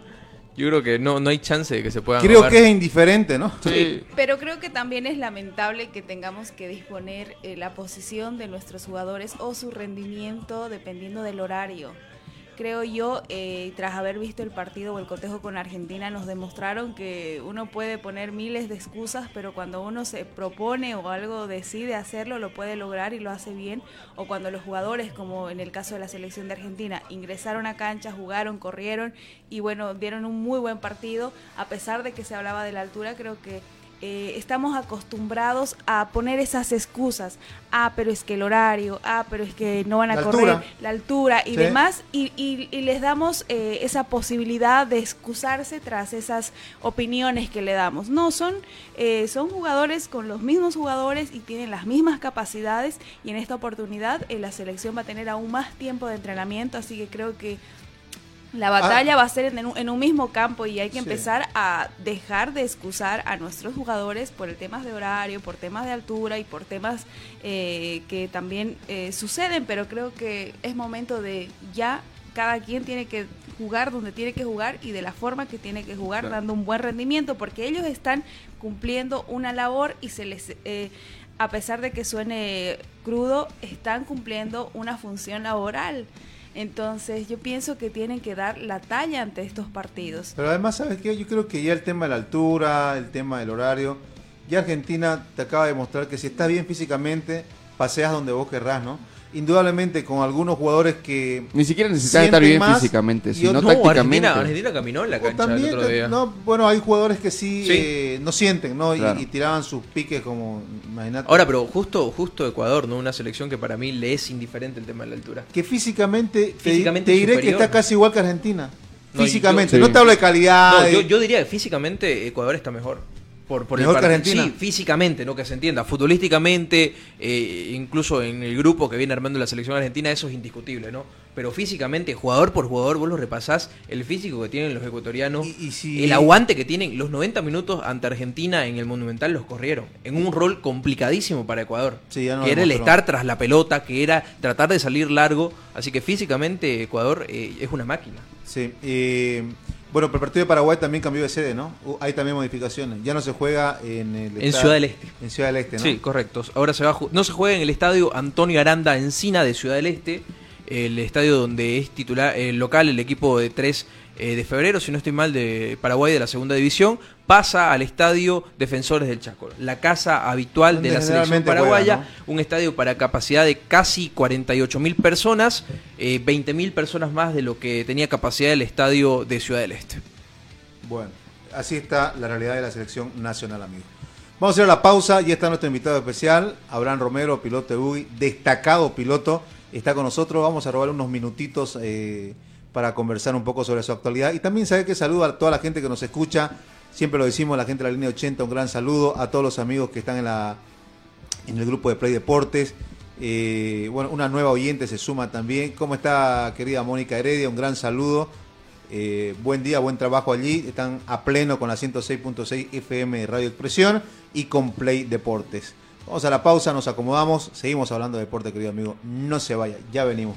Yo creo que no, no hay chance de que se puedan Creo ahogar. que es indiferente, ¿no? Sí. Pero creo que también es lamentable que tengamos que disponer eh, la posición de nuestros jugadores o su rendimiento dependiendo del horario. Creo yo, eh, tras haber visto el partido o el cotejo con Argentina, nos demostraron que uno puede poner miles de excusas, pero cuando uno se propone o algo decide hacerlo, lo puede lograr y lo hace bien. O cuando los jugadores, como en el caso de la selección de Argentina, ingresaron a cancha, jugaron, corrieron y bueno, dieron un muy buen partido, a pesar de que se hablaba de la altura, creo que eh, estamos acostumbrados a poner esas excusas. Ah, pero es que el horario, ah, pero es que no van a La correr, altura. la altura y Sí. demás, y, y- y les damos eh, esa posibilidad de excusarse tras esas opiniones que le damos. No, son, eh, son jugadores con los mismos jugadores y tienen las mismas capacidades, y en esta oportunidad eh, la selección va a tener aún más tiempo de entrenamiento, así que creo que la batalla va a ser en un, en un mismo campo y hay que Ah. Sí. empezar a dejar de excusar a nuestros jugadores por el temas de horario, por temas de altura y por temas eh, que también eh, suceden, pero creo que es momento de ya cada quien tiene que jugar donde tiene que jugar y de la forma que tiene que jugar, Claro. dando un buen rendimiento, porque ellos están cumpliendo una labor y se les... eh, a pesar de que suene crudo, están cumpliendo una función laboral. Entonces yo pienso que tienen que dar la talla ante estos partidos. Pero además, ¿sabes qué? Yo creo que ya el tema de la altura, el tema del horario, ya Argentina te acaba de mostrar que si estás bien físicamente, paseas donde vos querrás, ¿no? Indudablemente con algunos jugadores que... Ni siquiera necesitas sienten estar bien más físicamente, sino No, tácticamente. Argentina, Argentina caminó en la cancha el también, otro día. no, bueno, hay jugadores que sí, Sí. eh, no sienten, ¿no? Y- Claro. Y, tiraban sus piques como, imagínate. Ahora, pero justo, justo Ecuador, ¿no? Una selección que para mí le es indiferente el tema de la altura. que físicamente, te- Físicamente te, diré superior. que está casi igual que Argentina. No, físicamente, yo- no sí. te hablo de calidad. No, de- yo, yo diría que físicamente Ecuador está mejor. Por, por el ¿Mejor que partido. Argentina? Sí, físicamente, no que se entienda. Futbolísticamente, eh, incluso en el grupo que viene armando la selección argentina, eso es indiscutible, ¿no? Pero físicamente, jugador por jugador, vos lo repasás, el físico que tienen los ecuatorianos, Y- y si- el aguante que tienen, los 90 minutos ante Argentina en el Monumental los corrieron, en un rol complicadísimo para Ecuador. Sí, ya no que era el estar tras la pelota, que era tratar de salir largo. Así que físicamente Ecuador eh, es una máquina. Sí. eh, bueno, pero el partido de Paraguay también cambió de sede, ¿no? Uh, Hay también modificaciones. Ya no se juega en el En Ciudad del Este. En Ciudad del Este, ¿no? Sí, correcto. Ahora se va a no se juega en el estadio Antonio Aranda Encina de Ciudad del Este, el estadio donde es titular el local el equipo de 3 eh, de febrero, si no estoy mal, de Paraguay de la segunda división, pasa al estadio Defensores del Chaco, la casa habitual de la selección paraguaya, un estadio para capacidad de casi 48 mil personas, eh, 20 mil personas más de lo que tenía capacidad el estadio de Ciudad del Este. Bueno, así está la realidad de la selección nacional, amigos. Vamos a hacer la pausa. Ya está nuestro invitado especial, Abraham Romero, piloto de UGI, destacado piloto. Está con nosotros. Vamos a robar unos minutitos eh, para conversar un poco sobre su actualidad. Y también sabe que saludo a toda la gente que nos escucha. Siempre lo decimos, la gente de la línea 80, un gran saludo a todos los amigos que están en, la, en el grupo de Play Deportes. Eh, bueno, una nueva oyente se suma también. ¿Cómo está, querida Mónica Heredia? Un gran saludo. Eh, buen día, buen trabajo allí. Están a pleno con la 106.6 FM Radio Expresión y con Play Deportes. Vamos a la pausa, nos acomodamos, seguimos hablando de deporte, querido amigo. No se vaya, ya venimos.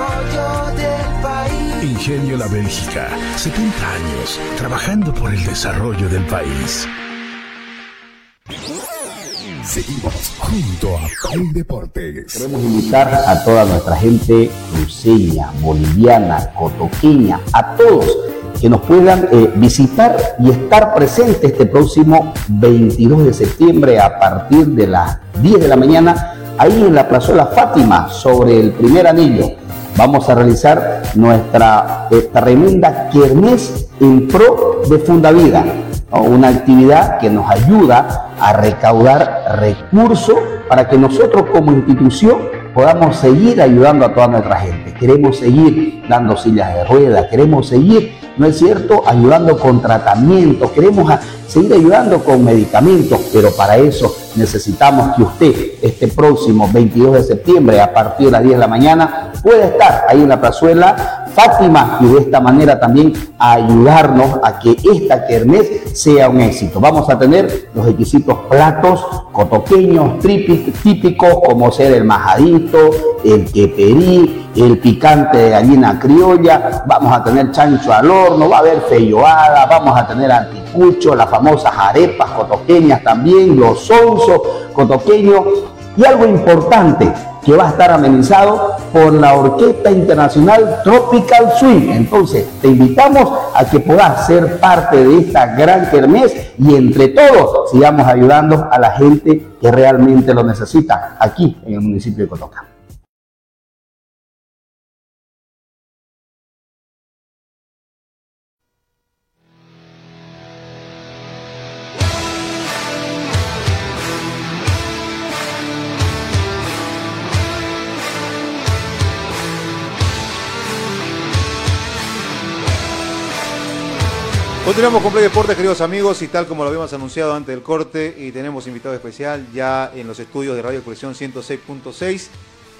Ingenio La Bélgica, 70 años trabajando por el desarrollo del país. Seguimos junto a Play Deportes. Queremos invitar a toda nuestra gente cruceña, boliviana, cotoqueña, a todos que nos puedan eh, visitar y estar presentes este próximo 22 de septiembre a partir de las 10 de la mañana, ahí en la plazuela Fátima, sobre el primer anillo. Vamos a realizar nuestra tremenda kermés en pro de Fundavida, ¿no? una actividad que nos ayuda a recaudar recursos para que nosotros como institución podamos seguir ayudando a toda nuestra gente. Queremos seguir dando sillas de ruedas, queremos seguir, ¿no es cierto?, ayudando con tratamientos, queremos seguir ayudando con medicamentos, pero para eso necesitamos que usted este próximo 22 de septiembre a partir de las 10 de la mañana pueda estar ahí en la plazuela Fátima y de esta manera también ayudarnos a que esta kermés sea un éxito. Vamos a tener los exquisitos platos cotoqueños típicos como ser el majadito, el queperí, el picante de gallina criolla, vamos a tener chancho al horno, va a haber feyoada, vamos a tener anticucho, las famosas arepas cotoqueñas también, los sonsos cotoqueños y algo importante que va a estar amenizado por la Orquesta Internacional Tropical Swing. Entonces, te invitamos a que puedas ser parte de esta gran kermés y entre todos sigamos ayudando a la gente que realmente lo necesita aquí en el municipio de Cotoca. Continuamos con Play Deportes, queridos amigos, y tal como lo habíamos anunciado antes del corte, y tenemos invitado especial ya en los estudios de Radio Expresión 106.6,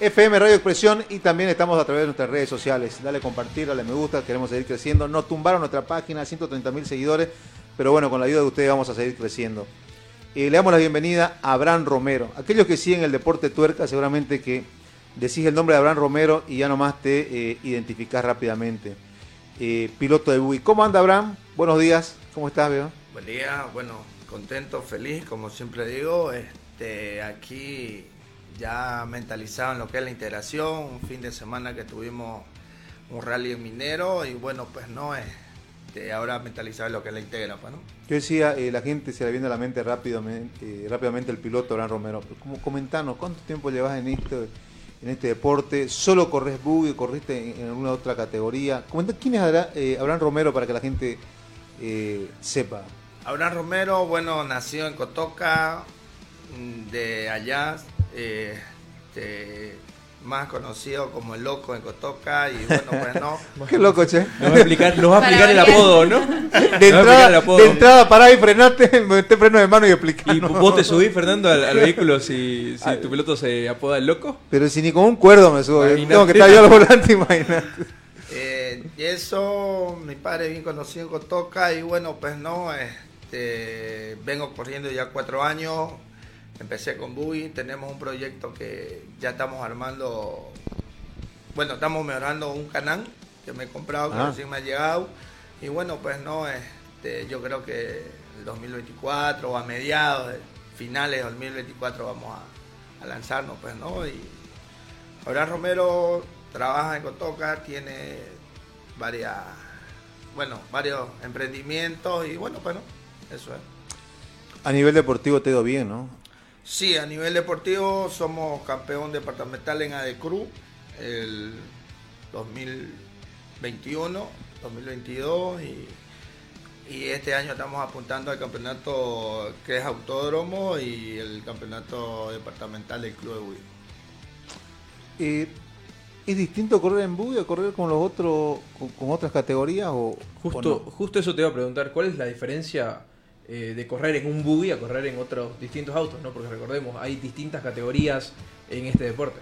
FM Radio Expresión, y también estamos a través de nuestras redes sociales. Dale compartir, dale me gusta, queremos seguir creciendo. Nos tumbaron nuestra página, 130 mil seguidores, pero bueno, con la ayuda de ustedes vamos a seguir creciendo. Eh, le damos la bienvenida a Abraham Romero. Aquellos que siguen el deporte tuerca, seguramente que decís el nombre de Abraham Romero y ya nomás te eh, identificás rápidamente. Eh, piloto de buggy. ¿Cómo anda Abraham? Buenos días. ¿Cómo estás, veo? Buen día, bueno, contento, feliz, como siempre digo, este, aquí ya mentalizado en lo que es la integración, un fin de semana que tuvimos un rally en minero y bueno, pues no, este, ahora mentalizado en lo que es la integra, pues, ¿no? Yo decía, eh, la gente se le viene a la mente rápidamente, eh, rápidamente el piloto Abraham Romero. Como comentanos, ¿cuánto tiempo llevas en esto, en este deporte? ¿Solo corres buggy? ¿Corriste en, en alguna otra categoría? Comenta quién es eh, Abraham Romero para que la gente eh, sepa. Abraham Romero, bueno, nació en Cotoca, de allá, eh, este, más conocido como el loco en Cotoca y bueno, pues no. Qué loco, che. Nos va a explicar, nos va a explicar el apodo, ¿no? De explicar entrada, apodo. de entrada pará y frenate, metete freno de mano y explica. ¿Y vos te subís, Fernando, al, al vehículo si, si tu piloto se apoda el loco? Pero si ni con un cuerdo me subo, Imagínate. tengo que estar yo al volante, imagínate. Y eso, mi padre bien conocido en Cotoca y bueno, pues no, este, vengo corriendo ya cuatro años, empecé con Buggy, tenemos un proyecto que ya estamos armando, bueno, estamos mejorando un canal que me he comprado, que Ah. recién me ha llegado y bueno, pues no, este, yo creo que el 2024 o a mediados, finales de 2024 vamos a, a lanzarnos, pues no, y Abraham Romero trabaja en Cotoca, tiene varias, bueno, varios emprendimientos y bueno, bueno, eso es. A nivel deportivo te ha ido bien, ¿no? Sí, a nivel deportivo somos campeón departamental en ADECRU el 2021, 2022 y, y este año estamos apuntando al campeonato que es autódromo y el campeonato departamental del Club de. ¿Es distinto correr en buggy a correr con los otros, con, con otras categorías o Justo, o no? justo eso te iba a preguntar, ¿cuál es la diferencia eh, de correr en un buggy a correr en otros distintos autos? ¿no? Porque recordemos, hay distintas categorías en este deporte.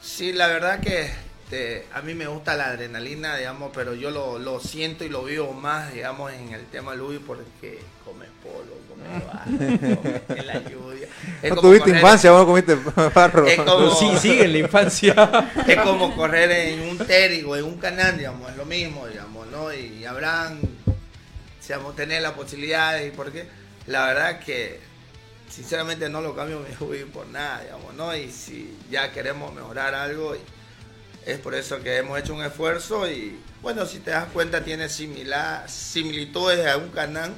Sí, la verdad que este, a mí me gusta la adrenalina, digamos, pero yo lo, lo siento y lo vivo más, digamos, en el tema Ubi porque comes polo, comes barro, comes en la lluvia. Es No como tuviste correr- infancia, vos comiste barro. Es como- Sí, sigue en la infancia. Es como correr en un Terry o en un canal, digamos, es lo mismo, digamos, ¿no? Y habrán, digamos, tener la posibilidad y porque la verdad que sinceramente no lo cambio mi hobby por nada, digamos, ¿no? Y si ya queremos mejorar algo, y es por eso que hemos hecho un esfuerzo y bueno, si te das cuenta tiene similar, similitudes a un canal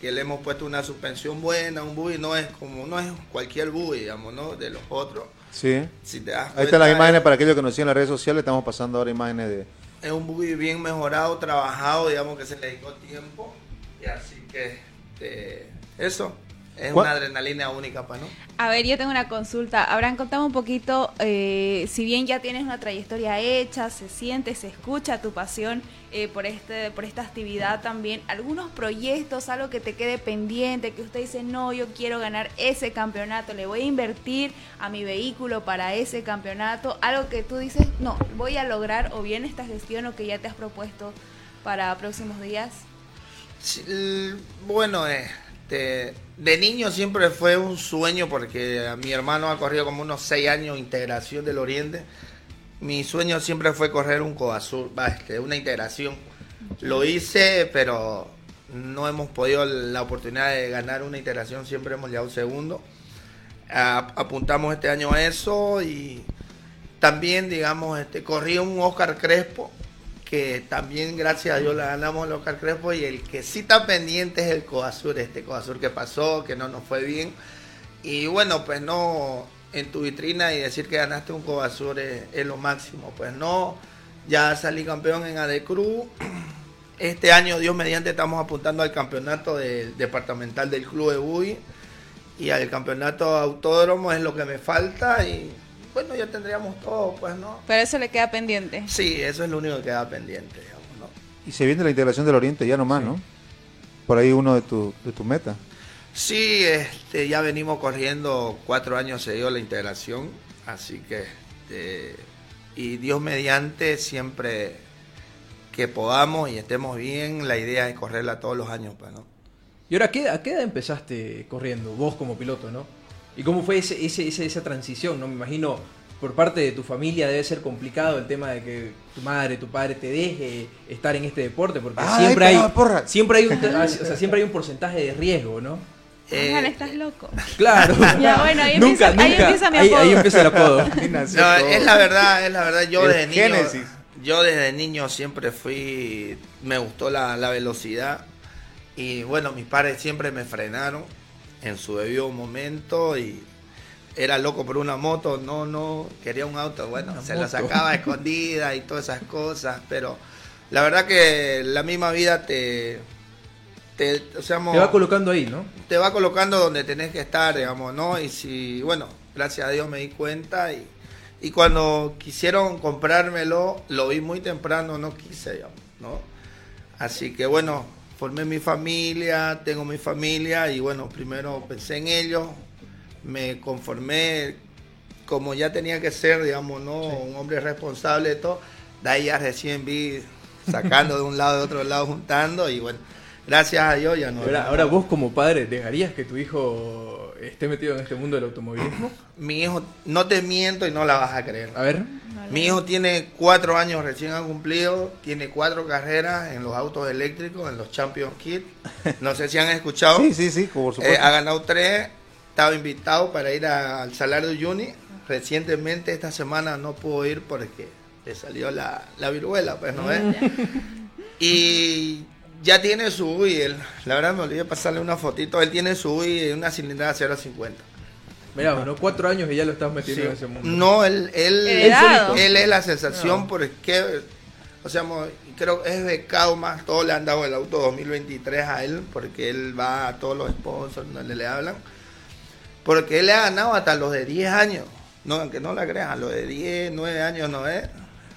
que le hemos puesto una suspensión buena, un buggy no es como, no es cualquier buggy, digamos, ¿no? De los otros. Sí. Si te das Ahí están las cuenta, imágenes es- para aquellos que nos siguen en las redes sociales. Estamos pasando ahora imágenes de. es un buggy bien mejorado, trabajado, digamos que se le dedicó tiempo. Y así que este, eso es ¿Cuál- una adrenalina única, pues, ¿no? A ver, yo tengo una consulta. Habrán contado un poquito, eh, si bien ya tienes una trayectoria hecha, se siente, se escucha tu pasión eh, por este, por esta actividad también. Algunos proyectos, algo que te quede pendiente, que usted dice, no, yo quiero ganar ese campeonato, le voy a invertir a mi vehículo para ese campeonato. Algo que tú dices, no, voy a lograr o bien esta gestión o que ya te has propuesto para próximos días. Bueno, este, de niño siempre fue un sueño porque mi hermano ha corrido como unos seis años integración del Oriente. Mi sueño siempre fue correr un va, este, una integración. Lo hice, pero no hemos podido la oportunidad de ganar una integración, siempre hemos llegado segundo. A- apuntamos este año a eso y también, digamos, este, corrí un Oscar Crespo, que también, gracias a Dios, la ganamos el Oscar Crespo. Y el que sí está pendiente es el Codasur, este Codasur que pasó, que no nos fue bien. Y bueno, pues no, en tu vitrina y decir que ganaste un Codasur es, lo máximo. Pues no, ya salí campeón en ADECRU. Este año, Dios mediante, estamos apuntando al campeonato del departamental del Club de Bui y al campeonato autódromo es lo que me falta bueno, ya tendríamos todo, pues, ¿no? Pero eso le queda pendiente. Sí, eso es lo único que queda pendiente, digamos, ¿no? Y se viene la integración del Oriente ya nomás, ¿no? Por ahí uno de tu, de tu meta. Sí, este, ya venimos corriendo cuatro años se dio la integración, así que, este, y Dios mediante, siempre que podamos y estemos bien, la idea es correrla todos los años, pues, ¿no? ¿Y ahora qué, a qué edad empezaste corriendo, vos como piloto, no? ¿Y cómo fue ese, ese, ese- esa transición, no? Me imagino, por parte de tu familia debe ser complicado el tema de que tu madre, tu padre te deje estar en este deporte, porque Ah, siempre ahí hay, porra. siempre hay un, o sea, siempre hay un porcentaje de riesgo, ¿no? Eh, Ojalá, estás loco. Claro. Ya, bueno, ahí Nunca, empieza- ahí nunca. empieza mi ahí, apodo. ahí empieza el apodo. No, es la verdad, es la verdad. Yo El desde niño, yo desde niño siempre fui, me gustó la, la velocidad y bueno, mis padres siempre me frenaron en su debido momento y era loco por una moto, no, no, quería un auto, bueno, Una se la moto. sacaba escondida y todas esas cosas, pero la verdad que la misma vida te, te, o sea, Te va colocando ahí, ¿no? te va colocando donde tenés que estar, digamos, ¿no? Y si, bueno, gracias a Dios me di cuenta y, y cuando quisieron comprármelo, lo vi muy temprano, no quise, digamos, ¿no? Así que bueno, formé mi familia, tengo mi familia y bueno, primero pensé en ellos, me conformé como ya tenía que ser, digamos, ¿no? Un hombre responsable de todo. De ahí ya recién vi sacando de un lado de otro lado, juntando y bueno, gracias a Dios ya no. Ahora, ahora vos como padre, ¿dejarías que tu hijo esté metido en este mundo del automovilismo? Mi hijo, no te miento y no la vas a creer. A ver. Mi hijo tiene cuatro años recién ha cumplido, tiene cuatro carreras en los autos eléctricos, en los Champions Kit. No sé si han escuchado. Sí, sí, sí, por Eh, supuesto. ha ganado tres, estaba invitado para ir a- al Salario Juni. Recientemente, esta semana no pudo ir porque le salió la, la viruela, pues, ¿no ves? Y ya tiene su UI, él, la verdad me olvidé pasarle una fotito, él tiene su UI en una cilindrada 0.50. Mirá, bueno, cuatro años y ya lo estás metiendo Sí. en ese mundo. No, él, él, él es la sensación No. porque, o sea, creo que es becado más, todos le han dado el auto 2023 a él, porque él va a todos los sponsors donde le hablan, porque él le ha ganado hasta los de 10 años, no, aunque no la creas, a los de 10, 9 años no es.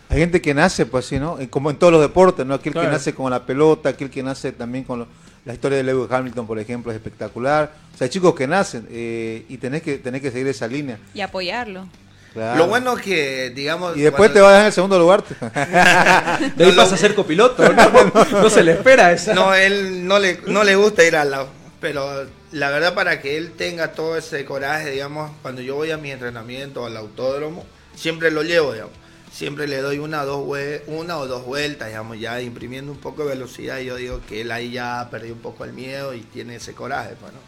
Hay gente que nace, pues así, ¿no? Como en todos los deportes, ¿no? Aquel Claro. que nace con la pelota, aquel que nace también con lo- la historia de Lewis Hamilton, por ejemplo, es espectacular. O sea, hay chicos que nacen eh, y tenés que, tenés que seguir esa línea. Y apoyarlo. Claro. Lo bueno que, digamos... Y después te vas a dejar en el segundo lugar. De ahí pasa a ser copiloto, ¿no? No se le espera esa. No, él no le, no le gusta ir al lado. Pero la verdad para que él tenga todo ese coraje, digamos, cuando yo voy a mi entrenamiento al autódromo, siempre lo llevo, digamos. Siempre le doy una, dos una o dos vueltas, digamos, ya imprimiendo un poco de velocidad. Y yo digo que él ahí ya perdió un poco el miedo y tiene ese coraje, pues, ¿no?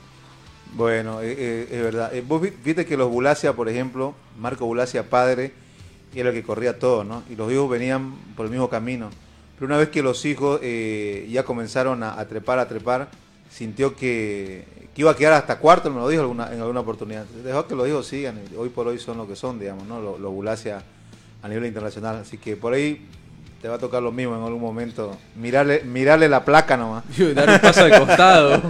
Bueno, eh, eh, es verdad. Eh, vos vi- viste que los Bulacia, por ejemplo, Marco Bulacia padre, era el que corría todo, ¿no? Y los hijos venían por el mismo camino. Pero una vez que los hijos ya comenzaron a, trepar, a trepar, sintió que, que iba a quedar hasta cuarto, me lo dijo alguna, en alguna oportunidad. Dejó que los hijos sigan, hoy por hoy son lo que son, digamos, ¿no? Los, los Bulacia a nivel internacional. Así que por ahí te va a tocar lo mismo en algún momento. Mirarle, mirarle la placa nomás. Dar un paso al costado.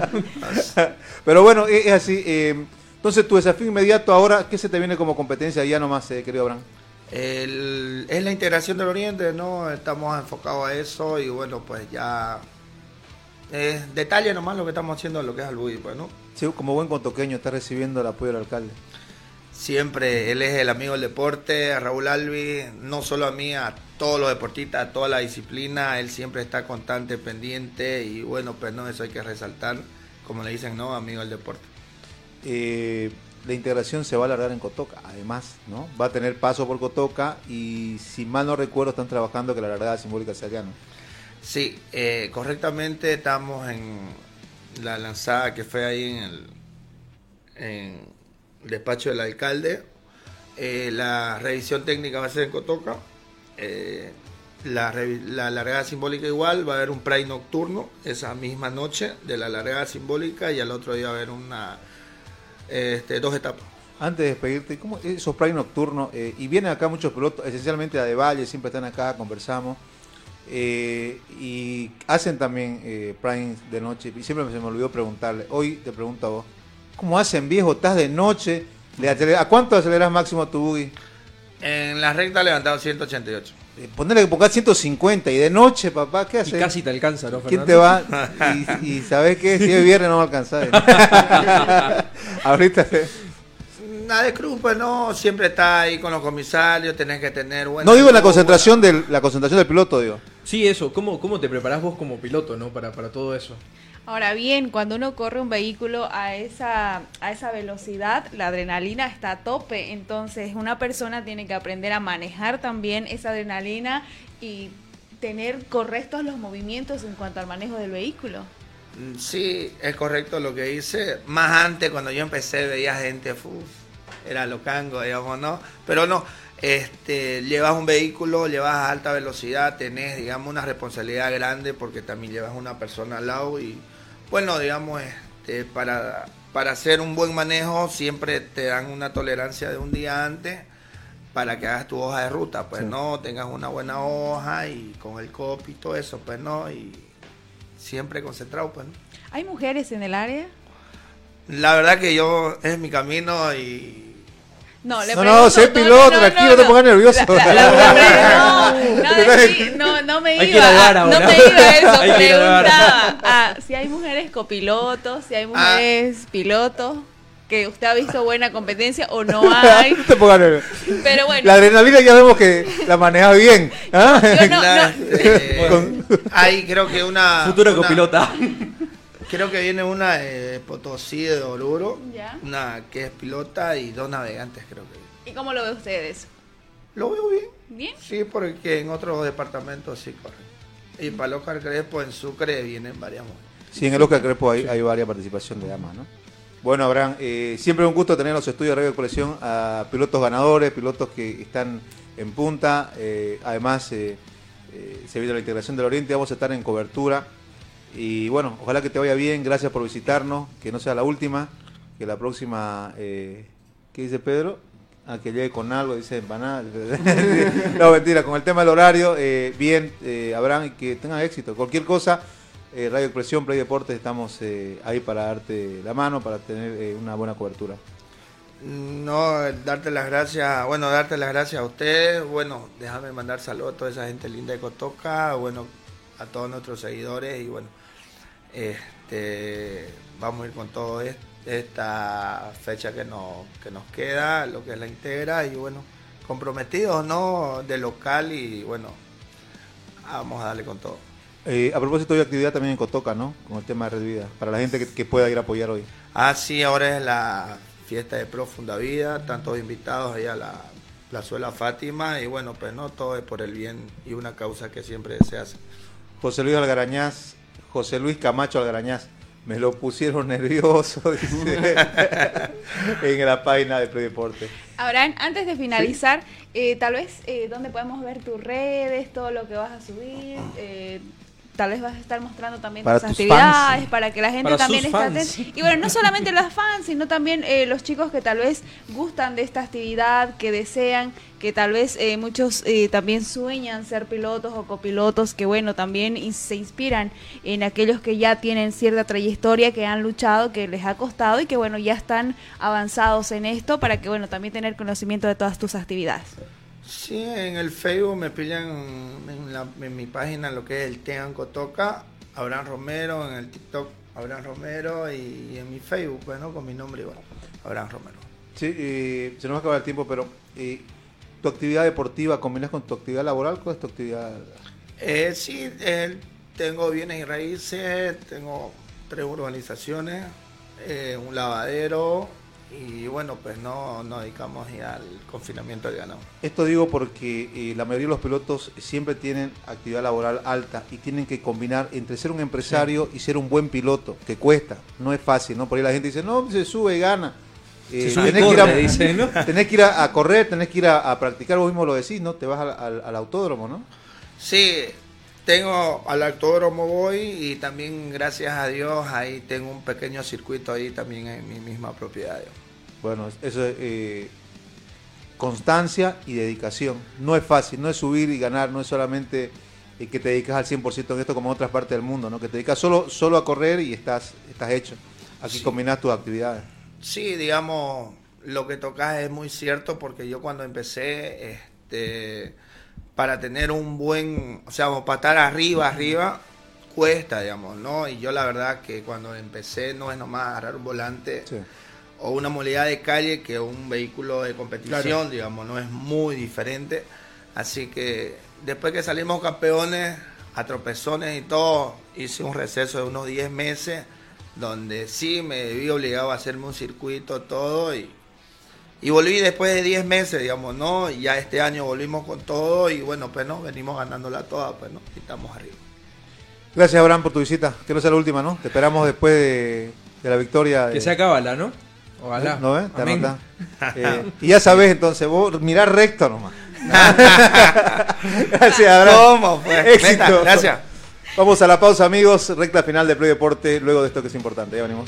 Pero bueno, es, es así. eh, entonces, tu desafío inmediato ahora, ¿qué se te viene como competencia ya nomás, eh, querido Abraham? El- es la integración del Oriente, ¿no? Estamos enfocados a eso y bueno, pues ya... Es detalle nomás lo que estamos haciendo en lo que es Albuí, pues, ¿no? Sí, como buen contoqueño, está recibiendo el apoyo del alcalde. Siempre él es el amigo del deporte, a Raúl Albi, no solo a mí, a todos los deportistas, a toda la disciplina, él siempre está constante, pendiente y bueno, pues no, eso hay que resaltar, como le dicen, ¿no? Amigo del deporte. Eh, la integración se va a alargar en Cotoca, además, ¿no? Va a tener paso por Cotoca y, si mal no recuerdo, están trabajando que la largada simbólica sea allá, ¿no? Sí, eh, correctamente estamos en la lanzada que fue ahí en el, en el despacho del alcalde. Eh, la revisión técnica va a ser en Cotoca. Eh, la, largada simbólica igual, va a haber un Pride nocturno esa misma noche de la largada simbólica y al otro día va a haber una este, dos etapas. Antes de despedirte, ¿cómo esos prime nocturnos? eh, y vienen acá muchos pilotos, esencialmente a De Valle, siempre están acá, conversamos. y hacen también eh, de noche. Y siempre se me olvidó preguntarle. Hoy te pregunto a vos, ¿cómo hacen viejo? ¿Estás de noche? ¿Le aceleras- ¿A cuánto aceleras máximo tu buggy? En la recta levantado 188. Eh, Ponerle que pongas 150 y de noche, papá, ¿qué Y haces? casi te alcanza, ¿no, ¿Quién Fernando? te va? Y, y ¿sabes qué? Si es viernes no va a alcanzar. Ahorita. Nada de cruz, pues no, siempre está ahí con los comisarios, tenés que tener buena No digo la concentración del, la concentración del piloto, digo. Sí, eso. ¿Cómo, ¿Cómo te preparás vos como piloto, no? Para, para todo eso. Ahora bien, cuando uno corre un vehículo a esa, a esa velocidad, la adrenalina está a tope. Entonces, una persona tiene que aprender a manejar también esa adrenalina y tener correctos los movimientos en cuanto al manejo del vehículo. Mm, Sí, es correcto lo que dice. Más antes, cuando yo empecé, veía gente, uf, era locango, digamos, ¿no? Pero no, este, llevas un vehículo, llevas a alta velocidad, tenés, digamos, una responsabilidad grande porque también llevas una persona al lado y, bueno, digamos, este, para, para hacer un buen manejo siempre te dan una tolerancia de un día antes para que hagas tu hoja de ruta, pues Sí. no, tengas una buena hoja y con el copy y todo eso, pues no, y siempre concentrado, pues no. ¿Hay mujeres en el área? La verdad que yo es mi camino y No, le No, pregunto- no, sé piloto, tranquilo, no te pongas nervioso. La- la- la- no, no, no, no me Hay que ir iba, al bar a- no ahora. me iba a eso, Hay preguntaba ah, si hay mujeres copilotos, si hay mujeres pilotos, que usted ha visto buena competencia o no hay. No te pongas nervioso. Pero bueno. La adrenalina ya vemos que la maneja bien. ¿ah? Yo no- La- no. eh, Con- hay creo que una Futura una- copilota. Creo que viene una de Potosí de Oruro, Ya. una que es pilota y dos navegantes creo que. ¿Y cómo lo ve ustedes? Lo veo bien. ¿Bien? Sí, porque en otros departamentos sí corren. Y para Oscar Crespo en Sucre vienen varias mujeres. Sí, en el Oscar Crespo hay, hay varias participación de damas, ¿no? Bueno, Abraham, eh, siempre un gusto tener en los estudios de Radio Colección a pilotos ganadores, pilotos que están en punta. eh, además, eh, eh, se viene la integración del Oriente, vamos a estar en cobertura. Y bueno, ojalá que te vaya bien, gracias por visitarnos, que no sea la última, que la próxima, eh, ¿qué dice Pedro? A que llegue con algo, dice empanada. no, mentira, con el tema del horario, eh, bien, eh, Abraham, y que tenga éxito. Cualquier cosa, eh, Radio Expresión, Play Deportes, estamos eh, ahí para darte la mano, para tener una buena cobertura. No, darte las gracias, bueno, darte las gracias a ustedes, bueno, déjame mandar saludos a toda esa gente linda de Cotoca, bueno, a todos nuestros seguidores y bueno, este, vamos a ir con todo es- esta fecha que nos, que nos queda, lo que es la integra y bueno, comprometidos, ¿no? De local y bueno, vamos a darle con todo. Eh, a propósito, hay actividad también en Cotoca, ¿no? Con el tema de Red Vida, para la gente que, que pueda ir a apoyar hoy. Ah, sí, ahora es la fiesta de Profunda Vida, tantos invitados ahí a la Plazuela Fátima y bueno, pues no, todo es por el bien y una causa que siempre se hace. José Luis Algarañaz, José Luis Camacho Algarañaz, me lo pusieron nervioso, dice, en la página de Play Deporte. Abraham, antes de finalizar, eh, tal vez eh, dónde podemos ver tus redes, todo lo que vas a subir. eh, tal vez vas a estar mostrando también Para tus tus actividades, fans. para que la gente Para también esté atenta. Y bueno, no solamente los fans, sino también eh, los chicos que tal vez gustan de esta actividad, que desean, que tal vez eh, muchos eh, también sueñan ser pilotos o copilotos, que bueno, también se inspiran en aquellos que ya tienen cierta trayectoria, que han luchado, que les ha costado y que bueno, ya están avanzados en esto para que bueno, también tener conocimiento de todas tus actividades. Sí, en el Facebook me pillan en, la- en mi página lo que es el Tean Cotoca, Abraham Romero, en el TikTok Abraham Romero y, en mi Facebook, bueno, con mi nombre igual, Abraham Romero. Sí, eh, se nos va a acabar el tiempo, pero eh, tu actividad deportiva combinas con tu actividad laboral, ¿cuál es tu actividad? Eh, sí, eh, tengo bienes y raíces, tengo tres urbanizaciones, eh, un lavadero y bueno, pues no nos dedicamos ya al confinamiento del ganado. Esto digo porque eh, la mayoría de los pilotos siempre tienen actividad laboral alta y tienen que combinar entre ser un empresario y ser un buen piloto, que cuesta, no es fácil, ¿no? Por ahí la gente dice, no, se sube y gana. Eh, Se sube y tenés, que ir a, corre, dice, ¿no? tenés que ir a, a correr, tenés que ir a, a practicar, vos mismo lo decís, ¿no? Te vas al, al- al autódromo, ¿no? Sí, tengo al autódromo voy y también gracias a Dios ahí tengo un pequeño circuito ahí también en mi misma propiedad. Bueno, eso es eh, constancia y dedicación. No es fácil, no es subir y ganar, no es solamente eh, que te dedicas al 100% en esto como en otras partes del mundo, ¿no? Que te dedicas solo, solo a correr y estás, estás hecho. Aquí Sí. combinas tus actividades. Sí, digamos, lo que tocas es muy cierto porque yo cuando empecé, este, para tener un buen, o sea, para estar arriba, arriba, cuesta, digamos, ¿no? Y yo la verdad que cuando empecé no es nomás agarrar un volante o una modalidad de calle que un vehículo de competición, Claro. digamos, no es muy diferente. Así que después que salimos campeones, a tropezones y todo, hice un receso de unos 10 meses donde sí me vi obligado a hacerme un circuito, todo, y, y volví después de 10 meses, digamos, ¿no? Y ya este año volvimos con todo y bueno, pues no, venimos ganándola toda, pues no, y estamos arriba. Gracias, Abraham, por tu visita. Que no sea la última, ¿no? Te esperamos después de, de la victoria. Que de- se acabala, ¿no? Ojalá. ¿No ves? Te. Eh, y ya sabes, entonces, vos mirá recto nomás. Gracias, Abraham. ¿Cómo, pues? Éxito. Gracias. Vamos a la pausa, amigos. Recta final de Play Deporte, luego de esto que es importante. Ya venimos.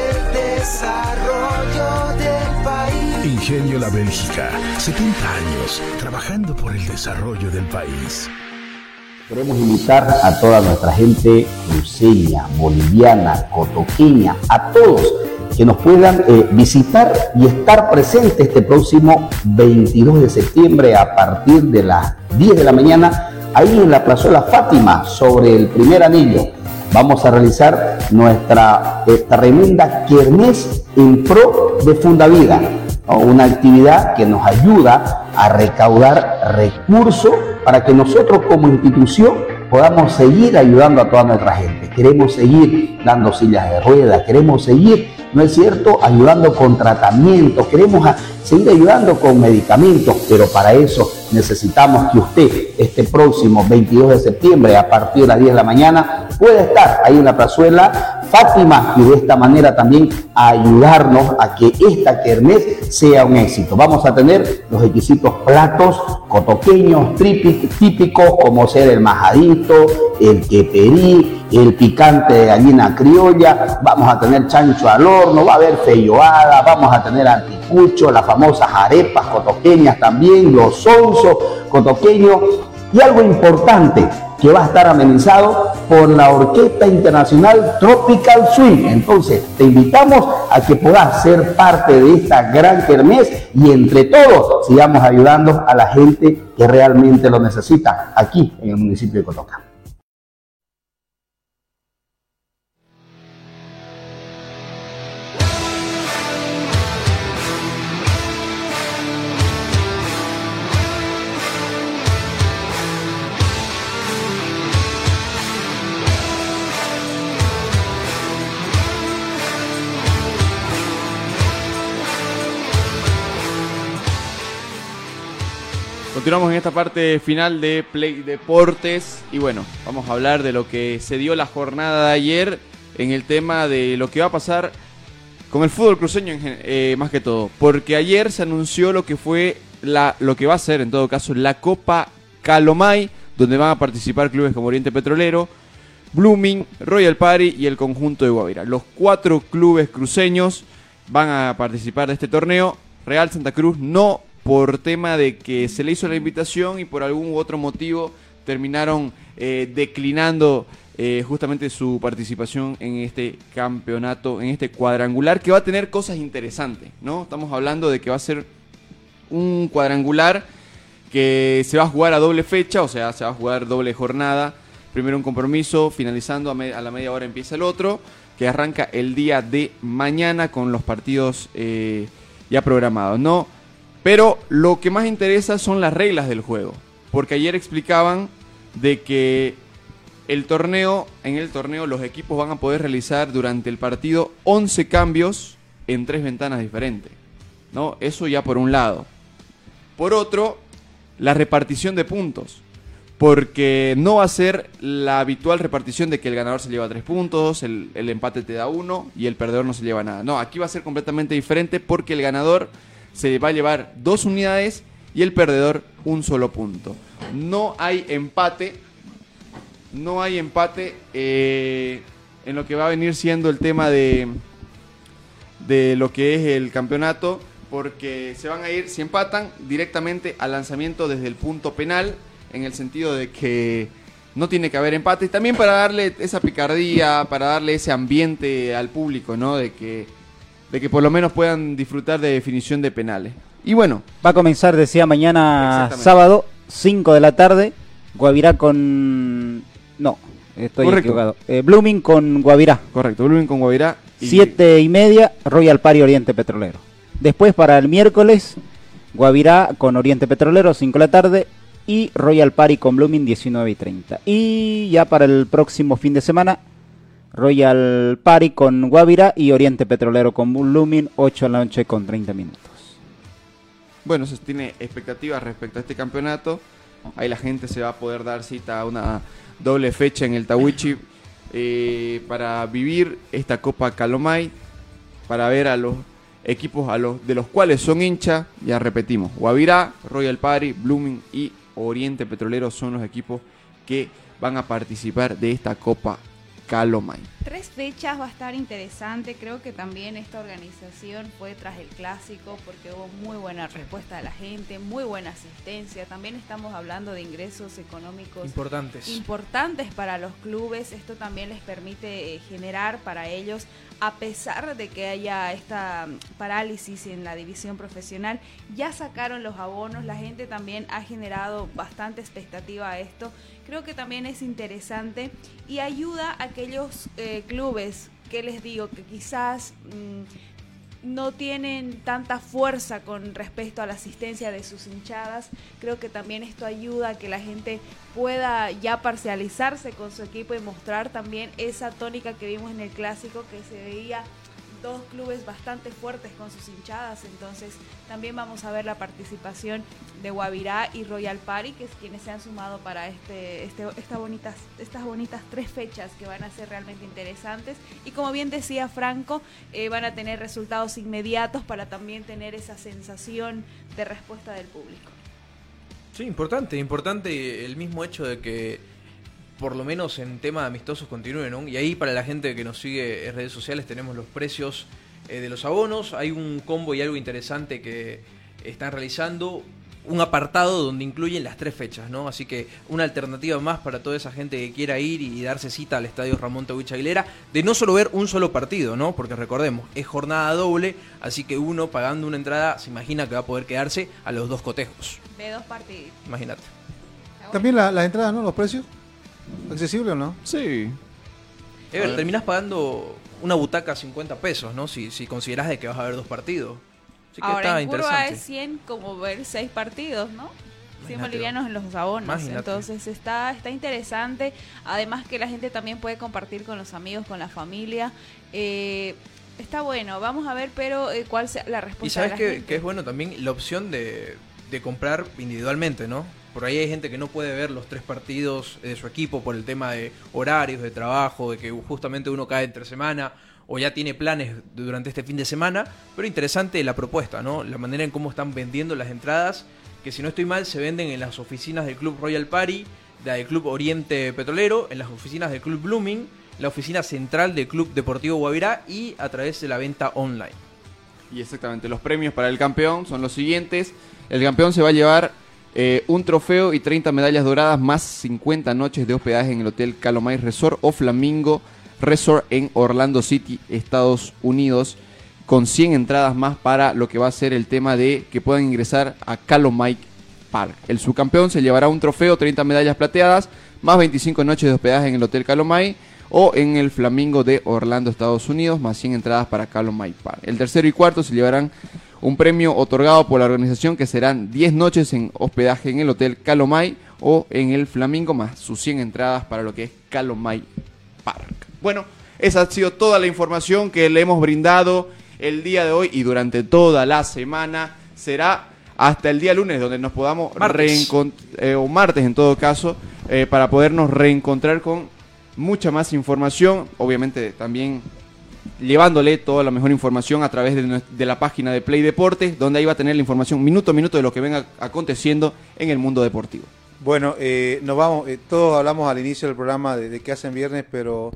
desarrollo del país. Ingenio La Bélgica, 70 años trabajando por el desarrollo del país. Queremos invitar a toda nuestra gente cruceña, boliviana, cotoqueña, a todos que nos puedan eh, visitar y estar presentes este próximo 22 de septiembre a partir de las 10 de la mañana, ahí en la plazuela Fátima, sobre el primer anillo. Vamos a realizar nuestra eh, tremenda kermés en pro de Fundavida, ¿no? una actividad que nos ayuda a recaudar recursos para que nosotros como institución podamos seguir ayudando a toda nuestra gente. Queremos seguir dando sillas de ruedas, queremos seguir, ¿no es cierto?, ayudando con tratamientos, queremos seguir ayudando con medicamentos, pero para eso necesitamos que usted este próximo 22 de septiembre a partir de las 10 de la mañana pueda estar ahí en la plazuela Fátima y de esta manera también ayudarnos a que esta kermés sea un éxito. Vamos a tener los exquisitos platos cotoqueños típicos como ser el majadito, el queperí, el picante de gallina criolla, vamos a tener chancho al horno, va a haber feyoada, vamos a tener las famosas arepas cotoqueñas también, los sonsos cotoqueños y algo importante que va a estar amenizado por la Orquesta Internacional Tropical Swing. Entonces, te invitamos a que puedas ser parte de esta gran kermés y entre todos sigamos ayudando a la gente que realmente lo necesita aquí en el municipio de Cotoca. Continuamos en esta parte final de Play Deportes y bueno, vamos a hablar de lo que se dio la jornada de ayer en el tema de lo que va a pasar con el fútbol cruceño eh, más que todo, porque ayer se anunció lo que fue la lo que va a ser en todo caso la Copa Calomay, donde van a participar clubes como Oriente Petrolero, Blooming, Royal Party y el conjunto de Guavirá. Los cuatro clubes cruceños van a participar de este torneo. Real Santa Cruz no por tema de que se le hizo la invitación y por algún u otro motivo terminaron eh, declinando eh, justamente su participación en este campeonato, en este cuadrangular que va a tener cosas interesantes, ¿no? Estamos hablando de que va a ser un cuadrangular que se va a jugar a doble fecha, o sea, se va a jugar doble jornada. Primero un compromiso, finalizando a, la media hora empieza el otro, que arranca el día de mañana con los partidos eh, ya programados, ¿no? Pero lo que más interesa son las reglas del juego, porque ayer explicaban de que el torneo, en el torneo los equipos van a poder realizar durante el partido 11 cambios en tres ventanas diferentes, ¿no? Eso ya por un lado. Por otro, la repartición de puntos. Porque no va a ser la habitual repartición de que el ganador se lleva tres puntos, el, el empate te da uno y el perdedor no se lleva nada. No, aquí va a ser completamente diferente porque el ganador se va a llevar dos unidades y el perdedor un solo punto. No hay empate, no hay empate eh, en lo que va a venir siendo el tema de, de lo que es el campeonato, porque se van a ir, si empatan, directamente al lanzamiento desde el punto penal, en el sentido de que no tiene que haber empate, y también para darle esa picardía, para darle ese ambiente al público, ¿no? De que, de que por lo menos puedan disfrutar de definición de penales. Y bueno, Va a comenzar, decía, mañana sábado, 5 de la tarde. Guavirá con. No, estoy Correcto. equivocado. Eh, Blooming con Guavirá. correcto, Blooming con Guavirá. y- Siete y media, Royal Party Oriente Petrolero. Después para el miércoles, Guavirá con Oriente Petrolero, 5 de la tarde. Y Royal Party con Blooming, 19 y 30. Y ya para el próximo fin de semana, Royal Party con Guavirá y Oriente Petrolero con Blooming, 8 de la noche con 30 minutos. Bueno, se tiene expectativas respecto a este campeonato. Ahí la gente se va a poder dar cita a una doble fecha en el Tawichi eh, para vivir esta Copa Calomay, para ver a los equipos a los, de los cuales son hinchas, ya repetimos, Guavirá, Royal Party, Blooming y Oriente Petrolero son los equipos que van a participar de esta Copa Calomay. Tres fechas va a estar interesante. Creo que también esta organización fue tras el clásico porque hubo muy buena respuesta de la gente, muy buena asistencia. También estamos hablando de ingresos económicos Importantes. importantes para los clubes. Esto también les permite eh, generar para ellos, a pesar de que haya esta mm, parálisis en la división profesional, ya sacaron los abonos. La gente también ha generado bastante expectativa a esto. Creo que también es interesante y ayuda a aquellos eh, clubes que les digo que quizás mm, no tienen tanta fuerza con respecto a la asistencia de sus hinchadas. Creo que también esto ayuda a que la gente pueda ya parcializarse con su equipo y mostrar también esa tónica que vimos en el clásico que se veía dos clubes bastante fuertes con sus hinchadas, entonces también vamos a ver la participación de Guavirá y Royal Party, que es quienes se han sumado para este, este esta bonitas, estas bonitas tres fechas que van a ser realmente interesantes. Y como bien decía Franco, eh, van a tener resultados inmediatos para también tener esa sensación de respuesta del público. Sí, importante, importante el mismo hecho de que por lo menos en tema de amistosos continúen, ¿no? Y ahí para la gente que nos sigue en redes sociales tenemos los precios eh, de los abonos, hay un combo y algo interesante que están realizando, un apartado donde incluyen las tres fechas, ¿no? Así que una alternativa más para toda esa gente que quiera ir y darse cita al estadio Ramón Tawich Aguilera, de no solo ver un solo partido, ¿no? Porque recordemos, es jornada doble, así que uno pagando una entrada se imagina que va a poder quedarse a los dos cotejos. De dos partidos. Imagínate. También la- las entradas, ¿no? Los precios. ¿Accesible o no? Sí. Ever, terminás pagando una butaca 50 pesos, ¿no? Si, si considerás de que vas a ver dos partidos. Así que Ahora está en curva interesante. es 100 como ver seis partidos, ¿no? 100 Imagínate. bolivianos en los abonos. Imagínate. Entonces está, está interesante. Además que la gente también puede compartir con los amigos, con la familia. Eh, está bueno. Vamos a ver, pero eh, cuál sea la respuesta Y sabes de la que, gente. que es bueno también la opción de, de comprar individualmente, ¿no? Por ahí hay gente que no puede ver los tres partidos de su equipo por el tema de horarios, de trabajo, de que justamente uno cae entre semana o ya tiene planes durante este fin de semana. Pero interesante la propuesta, ¿no? La manera en cómo están vendiendo las entradas, que si no estoy mal se venden en las oficinas del Club Royal Party, del Club Oriente Petrolero, en las oficinas del Club Blooming, la oficina central del Club Deportivo Guavirá y a través de la venta online. Y exactamente, los premios para el campeón son los siguientes. El campeón se va a llevar eh, un trofeo y 30 medallas doradas más 50 noches de hospedaje en el Hotel Calomay Resort o Flamingo Resort en Orlando City, Estados Unidos, con 100 entradas más para lo que va a ser el tema de que puedan ingresar a Calomay Park. El subcampeón se llevará un trofeo, 30 medallas plateadas, más 25 noches de hospedaje en el Hotel Calomay o en el Flamingo de Orlando, Estados Unidos, más 100 entradas para Calomay Park. El tercero y cuarto se llevarán un premio otorgado por la organización que serán 10 noches en hospedaje en el Hotel Calomay o en el Flamingo, más sus 100 entradas para lo que es Calomay Park. Bueno, esa ha sido toda la información que le hemos brindado el día de hoy y durante toda la semana. Será hasta el día lunes donde nos podamos reencontrar, o martes en todo caso, eh, para podernos reencontrar con mucha más información. Obviamente también llevándole toda la mejor información a través de, la página de Play Deportes, donde ahí va a tener la información minuto a minuto de lo que venga aconteciendo en el mundo deportivo. Bueno, eh, nos vamos. eh, todos hablamos al inicio del programa de, de qué hacen viernes, pero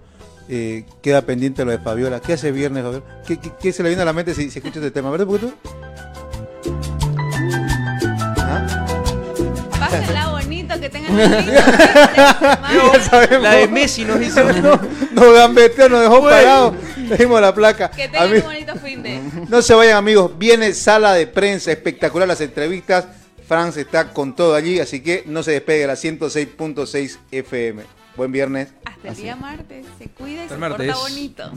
eh, queda pendiente lo de Fabiola. ¿Qué hace viernes, Fabiola? ¿Qué, qué- qué se le viene a la mente si, si escucha este tema? ¿Verdad, poquito? Pásenla bonito, que tengan un lindo fin de semana. La de Messi nos hizo. Nos gambeteó, nos dejó parado. Le dimos la placa. Que tengan un bonito fin de. No se vayan amigos, viene sala de prensa espectacular las entrevistas. Franz está con todo allí, así que no se despegue de la 106.6 FM. Buen viernes. Hasta el día martes. Se cuida y se el porta martes. bonito.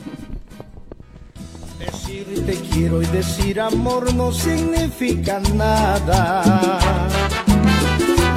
Decir te quiero y decir amor no significa nada.